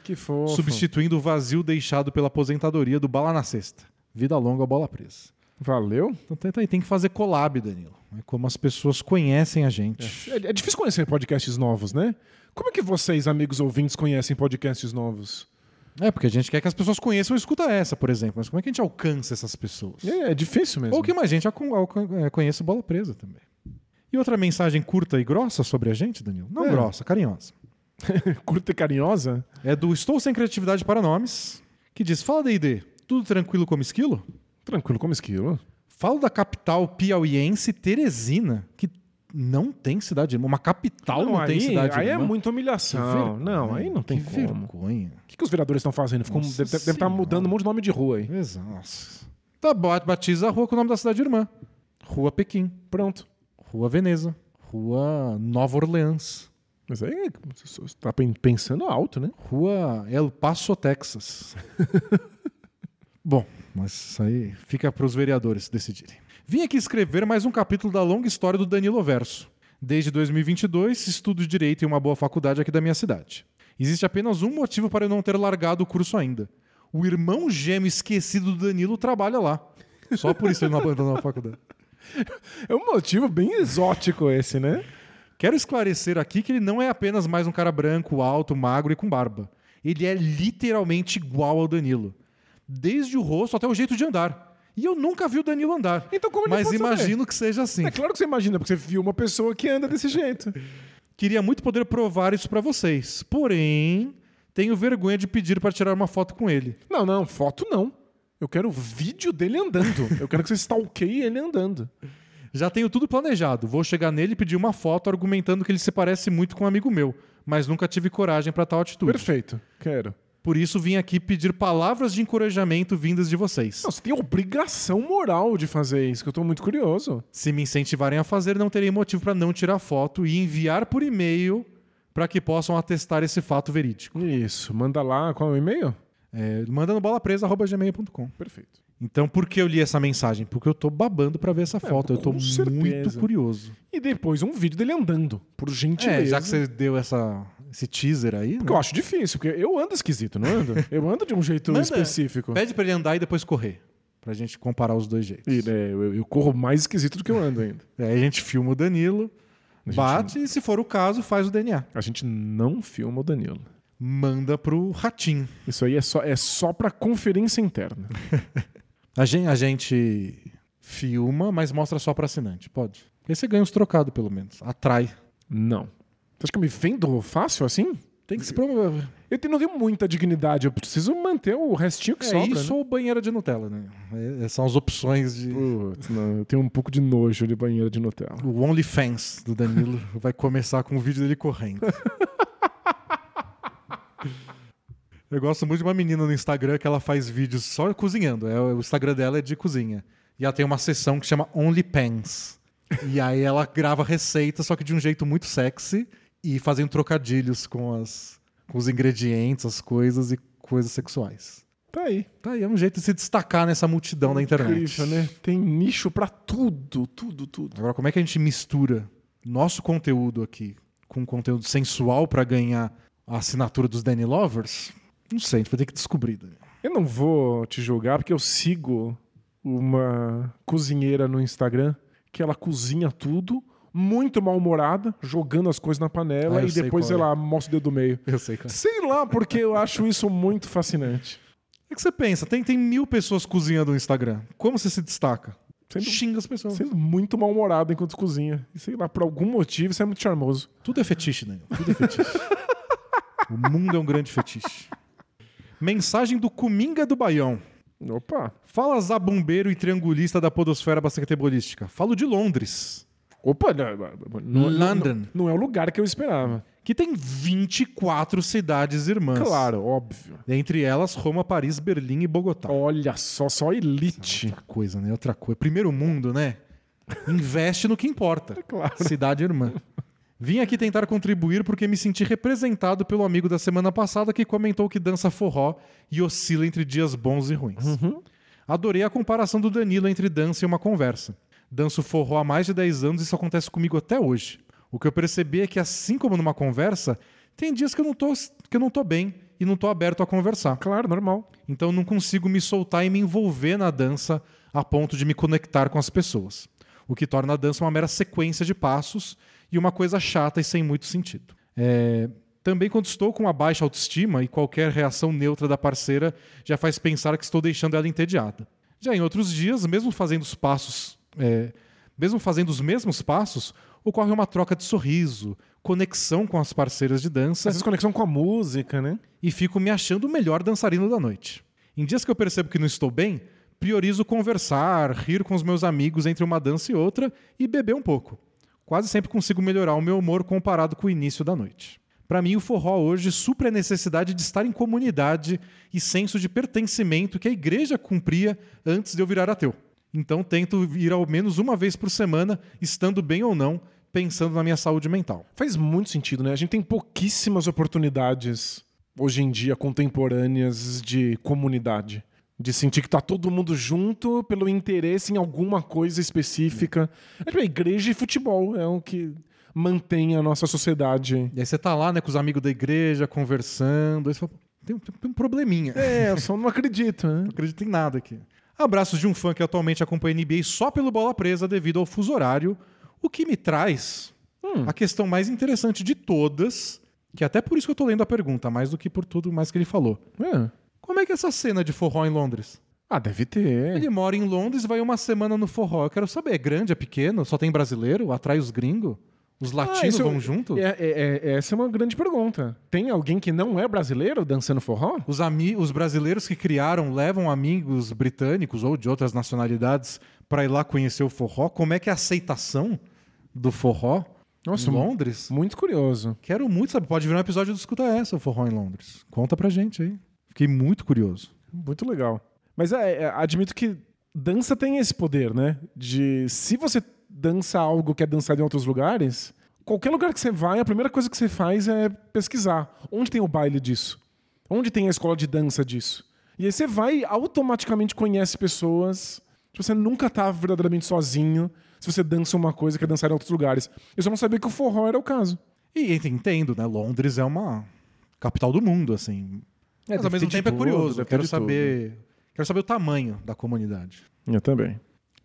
substituindo o vazio deixado pela aposentadoria do Bala na Sexta. Vida longa, bola presa. Valeu. Então tenta aí, tem que fazer collab, Danilo. É como as pessoas conhecem a gente. É, é difícil conhecer podcasts novos, né? Como é que vocês, amigos ouvintes, conhecem podcasts novos? É, porque a gente quer que as pessoas conheçam e escuta essa, por exemplo. Mas como é que a gente alcança essas pessoas? É, é difícil mesmo. Ou que mais gente é, conheça Bola Presa também. E outra mensagem curta e grossa sobre a gente, Danilo? Não É. grossa, carinhosa. Curta e carinhosa? É do Estou Sem Criatividade para Nomes, que diz, fala D&D, tudo tranquilo como esquilo? Tranquilo como esquilo. Falo da capital piauiense Teresina, que não tem cidade irmã. Uma capital não, aí, tem cidade aí é irmã. muita humilhação. Não, aí não tem que como. vergonha. O que, que os vereadores estão fazendo? Ficam, deve estar Senhora. mudando um monte de nome de rua aí. Exato. Tá bom, batiza a rua com o nome da cidade irmã. Rua Pequim, Pronto. Rua Veneza, Rua Nova Orleans, Mas aí você está pensando alto, né? Rua El Paso, Texas. Bom, mas isso aí fica para os vereadores decidirem. Vim aqui escrever mais um capítulo da longa história do Danilo Verso. Desde 2022, estudo direito em uma boa faculdade aqui da minha cidade. Existe apenas um motivo para eu não ter largado o curso ainda. O irmão gêmeo esquecido do Danilo trabalha lá. Só por isso ele não abandonou a faculdade. É um motivo bem exótico esse, né? Quero esclarecer aqui que ele não é apenas mais um cara branco, alto, magro e com barba. Ele é literalmente igual ao Danilo. Desde o rosto até o jeito de andar. E eu nunca vi o Danilo andar. Então como ele Mas pode imagino que seja assim. É claro que você imagina, porque você viu uma pessoa que anda desse jeito. Queria muito poder provar isso pra vocês. Porém, tenho vergonha de pedir para tirar uma foto com ele. Não, não, foto não. Eu quero vídeo dele andando. Eu quero que você stalkeie ele andando. Já tenho tudo planejado. Vou chegar nele e pedir uma foto argumentando que ele se parece muito com um amigo meu, mas nunca tive coragem para tal atitude. Perfeito, quero. Por isso vim aqui pedir palavras de encorajamento vindas de vocês. Não, você tem obrigação moral de fazer isso, que eu tô muito curioso. Se me incentivarem a fazer, não terei motivo para não tirar foto e enviar por e-mail para que possam atestar esse fato verídico. Isso, manda lá qual é o e-mail? É, manda no bolapresa.gmail.com. Perfeito. Então, por que eu li essa mensagem? Porque eu tô babando para ver essa foto. Eu tô É, certeza. muito curioso. E depois um vídeo dele andando, por gentileza. É, já que você deu essa, esse teaser aí, Porque né? eu acho difícil, porque eu ando esquisito, não ando? Eu ando de um jeito Manda- específico. Pede pra ele andar e depois correr. Pra gente comparar os dois jeitos. E, né, eu, eu corro mais esquisito do que eu ando ainda. Aí a gente filma o Danilo, bate e, se for o caso, faz o DNA. A gente não filma o Danilo. Manda pro ratinho. Isso aí é só, é só pra conferência interna. A gente, a gente filma, mas mostra só pra assinante. Pode. Aí você ganha uns trocados, pelo menos. Atrai. Não. Você acha que eu me vendo fácil assim? Tem que se promover. Eu não tenho muita dignidade, eu preciso manter o restinho que É sobra. isso né? ou banheira de Nutella, né? É- são as opções de. Putz, não, eu tenho um pouco de nojo de banheira de Nutella. O OnlyFans do Danilo vai começar com o vídeo dele correndo. Eu gosto muito de uma menina no Instagram que ela faz vídeos só cozinhando. É, o Instagram dela é de cozinha. E ela tem uma seção que chama OnlyPans. E aí ela grava receitas, só que de um jeito muito sexy e fazendo trocadilhos com, as, com os ingredientes, as coisas e coisas sexuais. Tá aí. Tá aí, é um jeito de se destacar nessa multidão da internet. Incrível, né? Tem nicho pra tudo, tudo, tudo. Agora, como é que a gente mistura nosso conteúdo aqui com conteúdo sensual pra ganhar a assinatura dos Danny Lovers? Não sei, a gente vai ter que descobrir. Daniel. Eu não vou te julgar porque eu sigo uma cozinheira no Instagram que ela cozinha tudo, muito mal-humorada, jogando as coisas na panela Ah, e sei depois qual é. ela mostra o dedo do meio. Eu sei, cara. Sei lá, porque eu acho isso muito fascinante. O que você pensa? Tem, tem mil pessoas cozinhando no Instagram. Como você se destaca? Sendo- Xinga as pessoas. Sendo muito mal-humorado enquanto cozinha. E sei lá, por algum motivo, isso é muito charmoso. Tudo é fetiche, Daniel. Tudo é fetiche. o mundo é um grande fetiche. Mensagem do Cominga do Baião. Opa. Fala zabumbeiro e triangulista da podosfera basquetebolística. Falo de Londres. Opa, não, não, não, London. não é o lugar que eu esperava. que tem 24 cidades irmãs. Claro, óbvio. Entre elas, Roma, Paris, Berlim e Bogotá. Olha só, só elite. Outra coisa, né? Outra coisa. Primeiro mundo, né? Investe no que importa. Claro. Cidade irmã. Vim aqui tentar contribuir porque me senti representado pelo amigo da semana passada que comentou que dança forró e oscila entre dias bons e ruins. Adorei a comparação do Danilo entre dança e uma conversa. Danço forró há mais de 10 anos e isso acontece comigo até hoje. O que eu percebi é que, assim como numa conversa, tem dias que eu não tô, que eu não tô bem e não tô aberto a conversar. Claro, normal. Então não consigo me soltar e me envolver na dança a ponto de me conectar com as pessoas. O que torna a dança uma mera sequência de passos e uma coisa chata e sem muito sentido. É, Também quando estou com uma baixa autoestima e qualquer reação neutra da parceira já faz pensar que estou deixando ela entediada. Já em outros dias, mesmo fazendo os passos, é, mesmo fazendo os mesmos passos, ocorre uma troca de sorriso, conexão com as parceiras de dança Às conexão com a música, né? e fico me achando o melhor dançarino da noite. Em dias que eu percebo que não estou bem, priorizo conversar, rir com os meus amigos entre uma dança e outra e beber um pouco. Quase sempre consigo melhorar o meu humor comparado com o início da noite. Para mim, o forró hoje supre a necessidade de estar em comunidade e senso de pertencimento que a igreja cumpria antes de eu virar ateu. Então, tento ir ao menos uma vez por semana, estando bem ou não, pensando na minha saúde mental. Faz muito sentido, né? A gente tem pouquíssimas oportunidades hoje em dia contemporâneas de comunidade. De sentir que tá todo mundo junto pelo interesse em alguma coisa específica. É tipo, igreja e futebol é o que mantém a nossa sociedade. E aí você tá lá, né, com os amigos da igreja, conversando, aí você fala, tem, tem um probleminha. É, eu só não acredito, né? Não acredito em nada aqui. Abraços de um fã que atualmente acompanha a NBA só pelo bola presa devido ao fuso horário, o que me traz a questão mais interessante de todas, que até por isso que eu tô lendo a pergunta, mais do que por tudo mais que ele falou. É. Como é que é essa cena de forró em Londres? Ah, deve ter. Ele mora em Londres e vai uma semana no forró. Eu quero saber, é grande, é pequeno? Só tem brasileiro? Atrai os gringos? Os Ah, latinos isso vão junto? É, é- é- essa é uma grande pergunta. Tem alguém que não é brasileiro dançando forró? Os, ami os brasileiros que criaram levam amigos britânicos ou de outras nacionalidades para ir lá conhecer o forró? Como é que é a aceitação do forró Nossa, em Londres? Muito curioso. Quero muito saber. Pode virar um episódio do Escuta Essa, o forró em Londres. Conta pra gente aí. Fiquei muito curioso. Muito legal. Mas é, é, admito que dança tem esse poder, né? De se você dança algo que é dançado em outros lugares, qualquer lugar que você vai, a primeira coisa que você faz é pesquisar. Onde tem o baile disso? Onde tem a escola de dança disso? E aí você vai e automaticamente conhece pessoas. Você nunca tá verdadeiramente sozinho se você dança uma coisa que é dançada em outros lugares. Eu só não sabia que o forró era o caso. E entendo, né? Londres é uma capital do mundo, assim. Mas deve ao mesmo tempo é tudo, curioso. Eu quero saber. Quero saber o tamanho da comunidade. Eu também.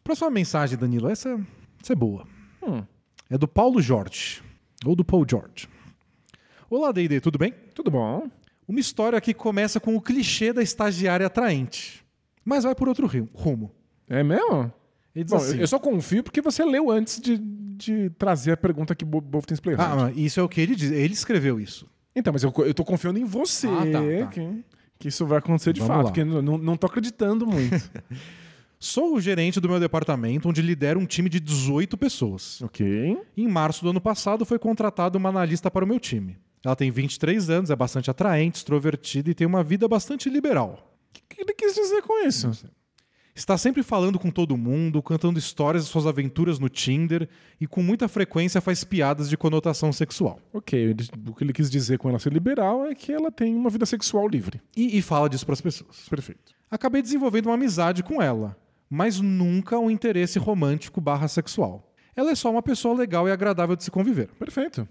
Próxima mensagem, Danilo, essa, essa é boa. Hum. É do Paulo Jorge. Ou do Paul George. Olá, D&D, tudo bem? Tudo bom? Uma história que começa com o clichê da estagiária atraente, mas vai por outro rumo. É mesmo? Bom, assim, eu só confio porque você leu antes de, de trazer a pergunta que o Play Hard. ah, isso é o que ele diz. Ele escreveu isso. Então, mas eu, eu tô confiando em você Ah, tá, tá. Que, que isso vai acontecer de Vamos fato, lá. porque eu não, não tô acreditando muito. Sou o gerente do meu departamento, onde lidero um time de 18 pessoas. ok. Em março do ano passado, foi contratada uma analista para o meu time. Ela tem 23 anos, é bastante atraente, extrovertida e tem uma vida bastante liberal. O que ele quis dizer com isso? Está sempre falando com todo mundo, cantando histórias de suas aventuras no Tinder e com muita frequência faz piadas de conotação sexual. Ok, ele- o que ele quis dizer com ela ser liberal é que ela tem uma vida sexual livre. E, e fala disso para as pessoas. Perfeito. Acabei desenvolvendo uma amizade com ela, mas nunca um interesse romântico barra sexual. Ela é só uma pessoa legal e agradável de se conviver. Perfeito.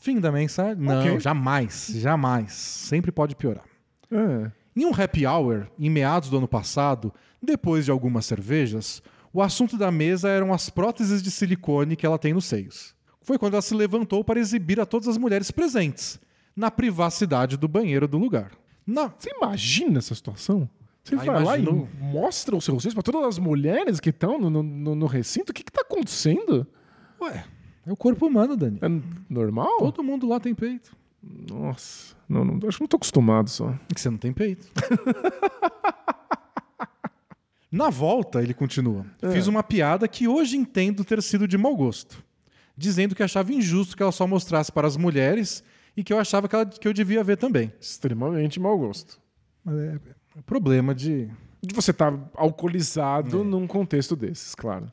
Fim da mensagem? Não, Ok. jamais, jamais. Sempre pode piorar. É. Em um happy hour, em meados do ano passado, depois de algumas cervejas, o assunto da mesa eram as próteses de silicone que ela tem nos seios. Foi quando ela se levantou para exibir a todas as mulheres presentes, na privacidade do banheiro do lugar. Na... Você imagina essa situação? Você Ah, vai lá e mostra o seu seio para todas as mulheres que estão no, no, no recinto? O que, que tá acontecendo? Ué, é o corpo humano, Dani. É normal? Todo mundo lá tem peito. Nossa, não, não, acho que não tô acostumado só. É que você não tem peito. Na volta, ele continua. Fiz uma piada que hoje entendo ter sido de mau gosto. Dizendo que achava injusto que ela só mostrasse para as mulheres e que eu achava que, ela- que eu devia ver também. Extremamente mau gosto. Mas é, é problema de. De você estar É. alcoolizado num contexto desses, claro.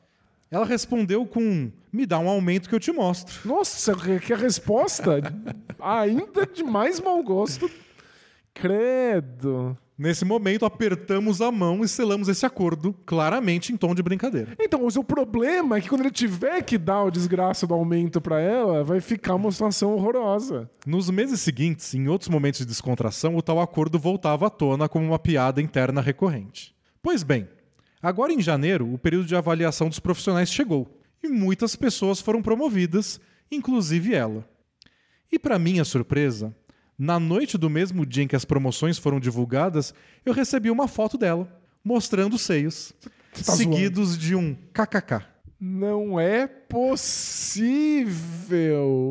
Ela respondeu com: Me dá um aumento que eu te mostro. Nossa, que a resposta ainda de mais mau gosto. Credo. Nesse momento, apertamos a mão e selamos esse acordo, claramente em tom de brincadeira. Então, o seu problema é que quando ele tiver que dar o desgraça do aumento pra ela, vai ficar uma situação horrorosa. Nos meses seguintes, em outros momentos de descontração, o tal acordo voltava à tona como uma piada interna recorrente. Pois bem, agora em janeiro, o período de avaliação dos profissionais chegou e muitas pessoas foram promovidas, inclusive ela. E para minha surpresa, na noite do mesmo dia em que as promoções foram divulgadas, eu recebi uma foto dela, mostrando os seios, tá seguidos de um kkk. Não é possível.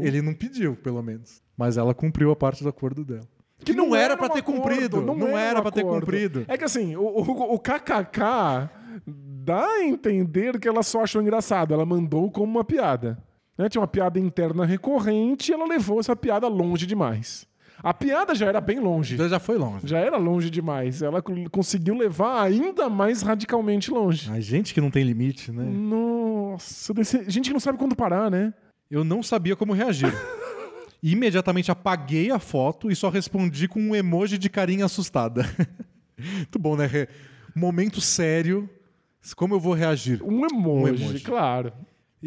Ele não pediu, pelo menos. Mas ela cumpriu a parte do acordo dela. Que não, era pra um ter acordo, cumprido. Não, era um pra ter cumprido. É que assim, o, o, o KKK dá a entender que ela só achou engraçado. Ela mandou como uma piada. Né? Tinha uma piada interna recorrente e ela levou essa piada longe demais. A piada já era bem longe. Já, já foi longe. Já era longe demais. Ela co- conseguiu levar ainda mais radicalmente longe. A gente que não tem limite, né? Nossa, desse- gente que não sabe quando parar, né? Eu não sabia como reagir. Imediatamente apaguei a foto e só respondi com um emoji de carinha assustada. Muito bom, né? Momento sério. Como eu vou reagir? Um emoji, Um emoji. claro.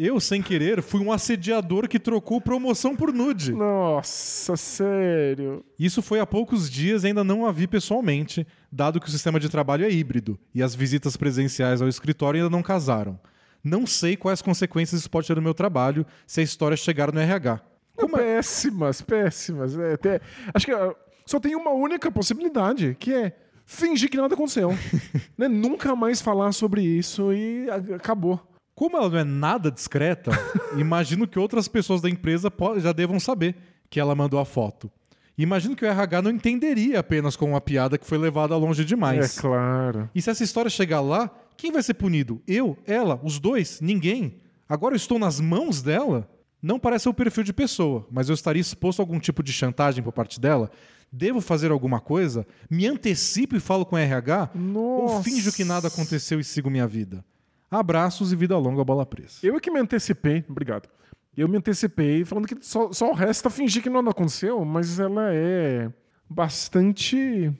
Eu, sem querer, fui um assediador que trocou promoção por nude. Nossa, sério. Isso foi há poucos dias e ainda não a vi pessoalmente, dado que o sistema de trabalho é híbrido e as visitas presenciais ao escritório ainda não casaram. Não sei quais consequências isso pode ter no meu trabalho se a história chegar no RH. Como é? Péssimas, péssimas. É, até- acho que ah, só tem uma única possibilidade, que é fingir que nada aconteceu. né? Nunca mais falar sobre isso e acabou. Como ela não é nada discreta, imagino que outras pessoas da empresa já devam saber que ela mandou a foto. Imagino que o RH não entenderia apenas com uma piada que foi levada longe demais. É claro. E se essa história chegar lá, quem vai ser punido? Eu? Ela? Os dois? Ninguém? Agora eu estou nas mãos dela? Não parece ser o perfil de pessoa, mas eu estaria exposto a algum tipo de chantagem por parte dela? Devo fazer alguma coisa? Me antecipo e falo com o RH? Ou Nossa. finjo que nada aconteceu e sigo minha vida? Abraços e vida longa, bola presa. Eu é que me antecipei, obrigado. Eu me antecipei falando que só, só resta fingir que nada aconteceu, mas ela é bastante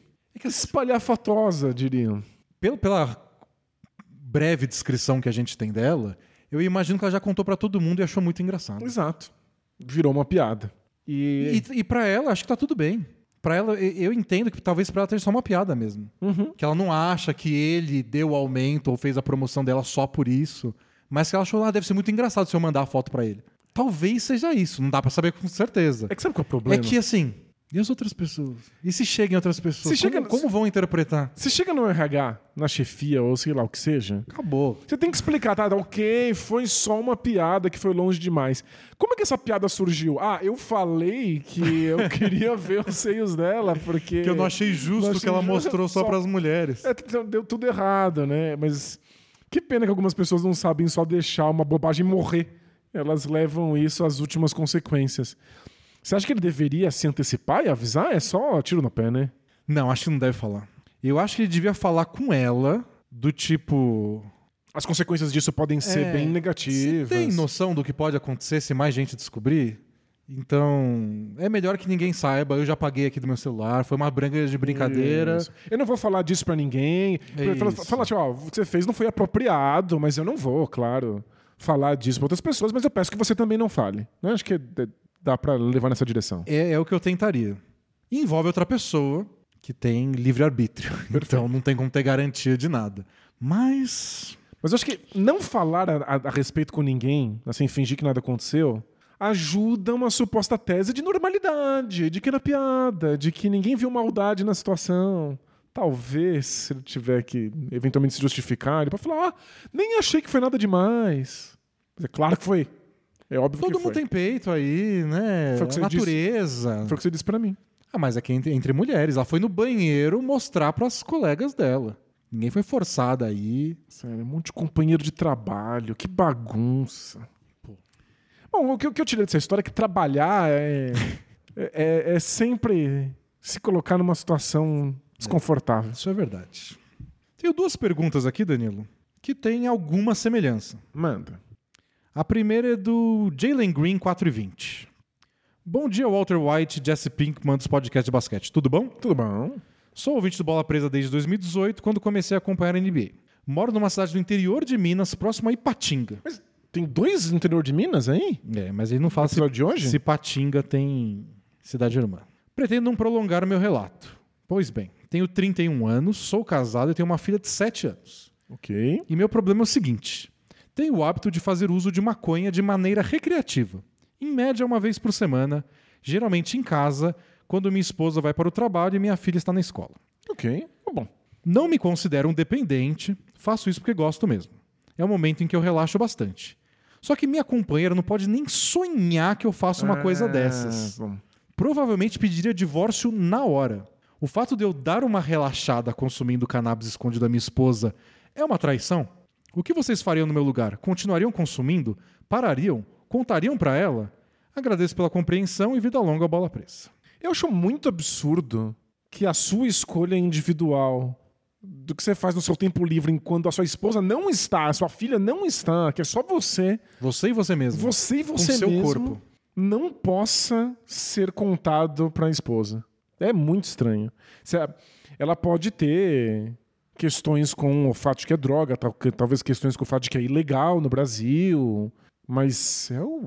espalhafatosa, diriam. Pelo- pela breve descrição que a gente tem dela, eu imagino que ela já contou pra todo mundo e achou muito engraçado. Exato. Virou uma piada. E, E, e para ela, acho que tá tudo bem. Pra ela, eu entendo que talvez pra ela seja só uma piada mesmo. Que ela não acha que ele deu o aumento ou fez a promoção dela só por isso. Mas que ela achou, ah, deve ser muito engraçado se eu mandar a foto pra ele. Talvez seja isso, não dá pra saber com certeza. é que sabe qual é o É problema? que assim, e as outras pessoas? E se chegam outras pessoas? Se como, chega- como vão interpretar? Você chega no RH, na chefia ou sei lá o que seja, Acabou. você tem que explicar, tá? Ok, foi só uma piada que foi longe demais. Como é que essa piada surgiu? Ah, eu falei que eu queria ver os seios dela, porque. Que eu não achei justo Não achei que ela justo, mostrou só, só- pras mulheres. É, t- deu tudo errado, né? Mas que pena que algumas pessoas não sabem só deixar uma bobagem morrer. Elas levam isso às últimas consequências. Você acha que ele deveria se antecipar e avisar? É só tiro no pé, né? Não, acho que não deve falar. Eu acho que ele devia falar com ela, do tipo. As consequências disso podem ser É, bem Você negativas. tem noção do que pode acontecer se mais gente descobrir? Então, é melhor que ninguém saiba. Eu já paguei aqui do meu celular, foi uma branca de brincadeira. Isso. Eu não vou falar disso pra ninguém. É Fala, fala, tipo, ó, o que você fez não foi apropriado, mas eu não vou, claro, falar disso pra outras pessoas, mas eu peço que você também não fale. Né? Acho que d- dá pra levar nessa direção. É, é o que eu tentaria. Envolve outra pessoa que tem livre-arbítrio. Então não tem como ter garantia de nada. Mas. Mas eu acho que não falar a, a- a respeito com ninguém, assim, fingir que nada aconteceu, ajuda uma suposta tese de normalidade, de que era piada, de que ninguém viu maldade na situação. Talvez, se ele tiver que eventualmente se justificar, ele pode falar, ah, nem achei que foi nada demais. Mas é claro que foi. É óbvio Todo que mundo foi. tem peito aí, né? Foi o que você A disse. natureza. Foi o que você disse pra mim. Ah, mas é que entre, entre mulheres. Ela foi no banheiro mostrar pras colegas dela. Ninguém foi forçada aí. Sério, um monte de companheiro de trabalho, que bagunça. Bom, o que, o que eu tirei dessa história é que trabalhar é, é, é sempre se colocar numa situação desconfortável. Isso é verdade. Tenho duas perguntas aqui, Danilo, que têm alguma semelhança. Manda. A primeira é do Jalen Green 420. Bom dia, Walter White, Jesse Pinkman dos podcasts de basquete. Tudo bom? Tudo bom? Sou ouvinte do Bola Presa desde 2018, quando comecei a acompanhar a NBA. Moro numa cidade do interior de Minas, próximo a Ipatinga. Mas tem dois no interior de Minas aí? É, mas ele não fala se, de hoje? se Patinga tem cidade irmã. Pretendo não prolongar o meu relato. Pois bem, tenho 31 anos, sou casado e tenho uma filha de 7 anos. Ok. E meu problema é o seguinte: tenho o hábito de fazer uso de maconha de maneira recreativa, em média uma vez por semana, geralmente em casa, quando minha esposa vai para o trabalho e minha filha está na escola. Ok. Tá bom. Não me considero um dependente, faço isso porque gosto mesmo. É um momento em que eu relaxo bastante. Só que minha companheira não pode nem sonhar que eu faça uma coisa Ah, dessas. bom. Provavelmente pediria divórcio na hora. O fato de eu dar uma relaxada consumindo cannabis escondido da minha esposa é uma traição? O que vocês fariam no meu lugar? Continuariam consumindo? Parariam? Contariam pra ela? Agradeço pela compreensão e vida longa bola presa. Eu acho muito absurdo que a sua escolha individual do que você faz no seu tempo livre enquanto a sua esposa não está, a sua filha não está, que é só você, Você e você mesmo. você e você seu mesmo, corpo. não possa ser contado para a esposa. É muito estranho. Ela pode ter questões com o fato de que é droga, talvez questões com o fato de que é ilegal no Brasil, Mas é o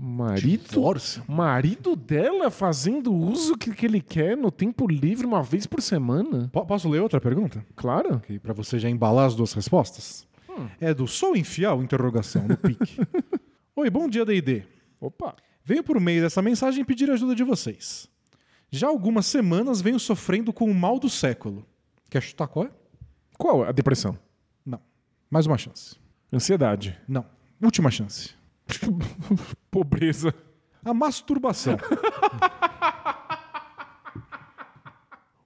marido. Divórcio? marido dela fazendo o uso que, que ele quer no tempo livre uma vez por semana? Po- Posso ler outra pergunta? Claro. Ok, Pra você já embalar as duas respostas? É do Sou Infiel? Interrogação, no pique. Oi, bom dia, D&D. Opa. Venho por meio dessa mensagem pedir ajuda de vocês. Já algumas semanas venho sofrendo com o mal do século. Quer chutar qual é? Qual? A depressão. Não. Mais uma chance. Ansiedade. Não. Última chance. Pobreza. A masturbação.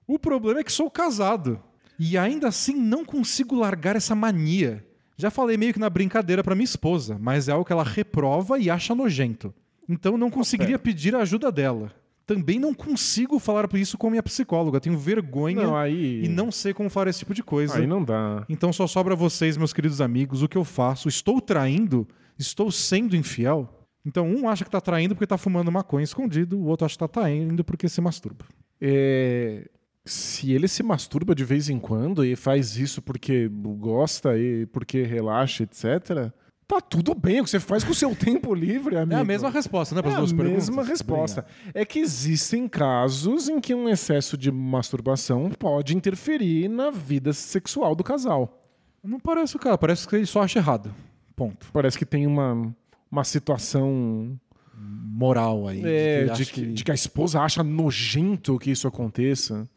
o problema é que sou casado. E ainda assim não consigo largar essa mania. Já falei meio que na brincadeira pra minha esposa, mas é algo que ela reprova e acha nojento. Então não conseguiria pedir a ajuda dela. Também não consigo falar por isso com minha psicóloga. Tenho vergonha Não, aí- e não sei como fazer esse tipo de coisa. Aí não dá. Então só sobra a vocês, meus queridos amigos, o que eu faço? Estou traindo? Estou sendo infiel? Então um acha que tá traindo porque tá fumando maconha escondido, o outro acha que tá traindo porque se masturba. É, Se ele se masturba de vez em quando e faz isso porque gosta e porque relaxa, etc., tá tudo bem. O que você faz com o seu tempo livre, amigo. É a mesma resposta, né, para É as a duas perguntas? mesma resposta. É que existem casos em que um excesso de masturbação pode interferir na vida sexual do casal. Não parece o cara, parece que ele só acha errado. Ponto. Parece que tem uma, uma situação Moral aí. é, ele de, acha que, de que a esposa acha nojento que isso aconteça.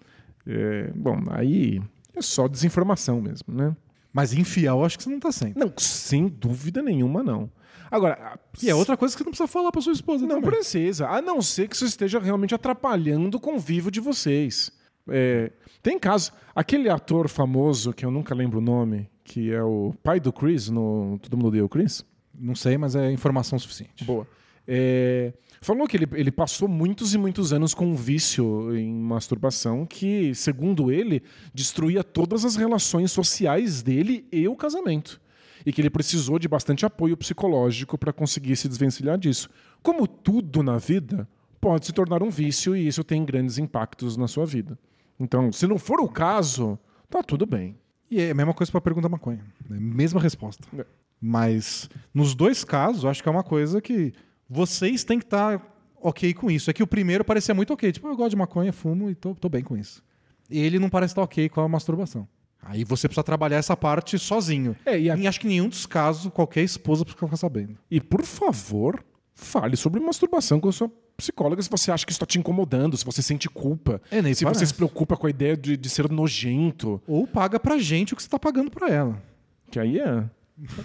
É, bom, aí é só desinformação mesmo, né? Mas infiel, acho que você não tá sendo. Não, sem dúvida nenhuma, não. Agora, E é outra coisa que você não precisa falar pra sua esposa Não também. precisa, a não ser que isso esteja realmente atrapalhando o convívio de vocês. É, tem casos. Aquele ator famoso, que eu nunca lembro o nome, que é o pai do Chris, no Todo Mundo Odeia o Chris. Não sei, mas é informação suficiente. Boa. É, falou que ele, ele passou muitos e muitos anos com um vício em masturbação que, segundo ele, destruía todas as relações sociais dele e o casamento. E que ele precisou de bastante apoio psicológico para conseguir se desvencilhar disso. Como tudo na vida, pode se tornar um vício e isso tem grandes impactos na sua vida. Então, se não for o caso, tá tudo bem. E é a mesma coisa pra pergunta maconha. É mesma resposta. É. Mas nos dois casos, acho que é uma coisa que vocês têm que estar ok com isso. É que o primeiro parecia muito ok. Tipo, eu gosto de maconha, fumo e tô, tô bem com isso. Ele não parece estar ok com a masturbação. Aí você precisa trabalhar essa parte sozinho. É, e a- Em acho que nenhum dos casos, qualquer esposa precisa ficar sabendo. E, por favor, fale sobre masturbação com a sua psicóloga se você acha que isso está te incomodando, se você sente culpa, É, nem se parece. você se preocupa com a ideia de, de ser nojento. Ou paga pra gente o que você tá pagando pra ela. Que aí é.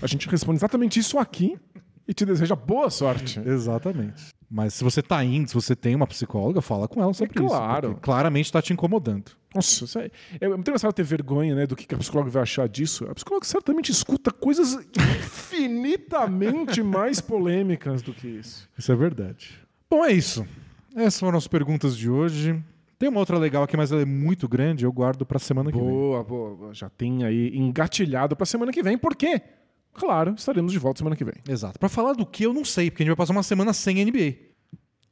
A gente responde exatamente isso aqui e te deseja boa sorte. Exatamente. Mas se você tá indo, se você tem uma psicóloga, fala com ela sobre É isso. claro. porque Claramente tá te incomodando. Nossa, isso é, é muito engraçado ter vergonha né, do que a psicóloga vai achar disso. A psicóloga certamente escuta coisas infinitamente mais polêmicas do que isso. Isso é verdade. Bom, é isso. Essas foram as perguntas de hoje. Tem uma outra legal aqui, mas ela é muito grande, eu guardo pra semana que vem. Boa, boa. Já tem aí engatilhado pra semana que vem. Por quê? Claro, estaremos de volta semana que vem. Exato. Pra falar do que eu não sei, porque a gente vai passar uma semana sem NBA.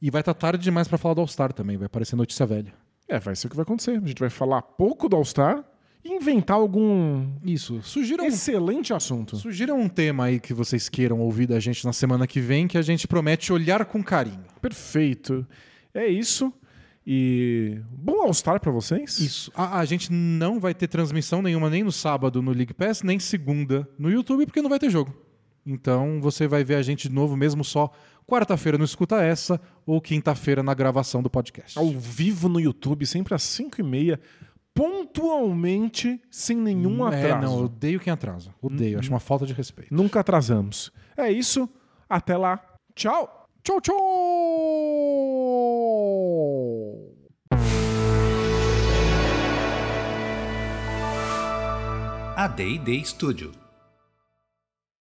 E vai estar tarde demais pra falar do All-Star também, vai parecer notícia velha. É, vai ser o que vai acontecer. A gente vai falar pouco do All-Star e inventar algum Isso. Sugiram, excelente assunto. sugiram um tema aí que vocês queiram ouvir da gente na semana que vem, que a gente promete olhar com carinho. Perfeito. É isso. E bom All-Star pra vocês. Isso. A, a gente não vai ter transmissão nenhuma nem no sábado no League Pass, nem segunda no YouTube, porque não vai ter jogo. Então você vai ver a gente de novo mesmo só quarta-feira no Escuta Essa ou quinta-feira na gravação do podcast. Ao vivo no YouTube, sempre às 5 e meia, pontualmente, sem nenhum É, atraso. não, eu odeio quem atrasa. Odeio, acho uma falta de respeito. Nunca atrasamos. É isso. Até lá. Tchau. Tchau, tchau! A D&D Studio.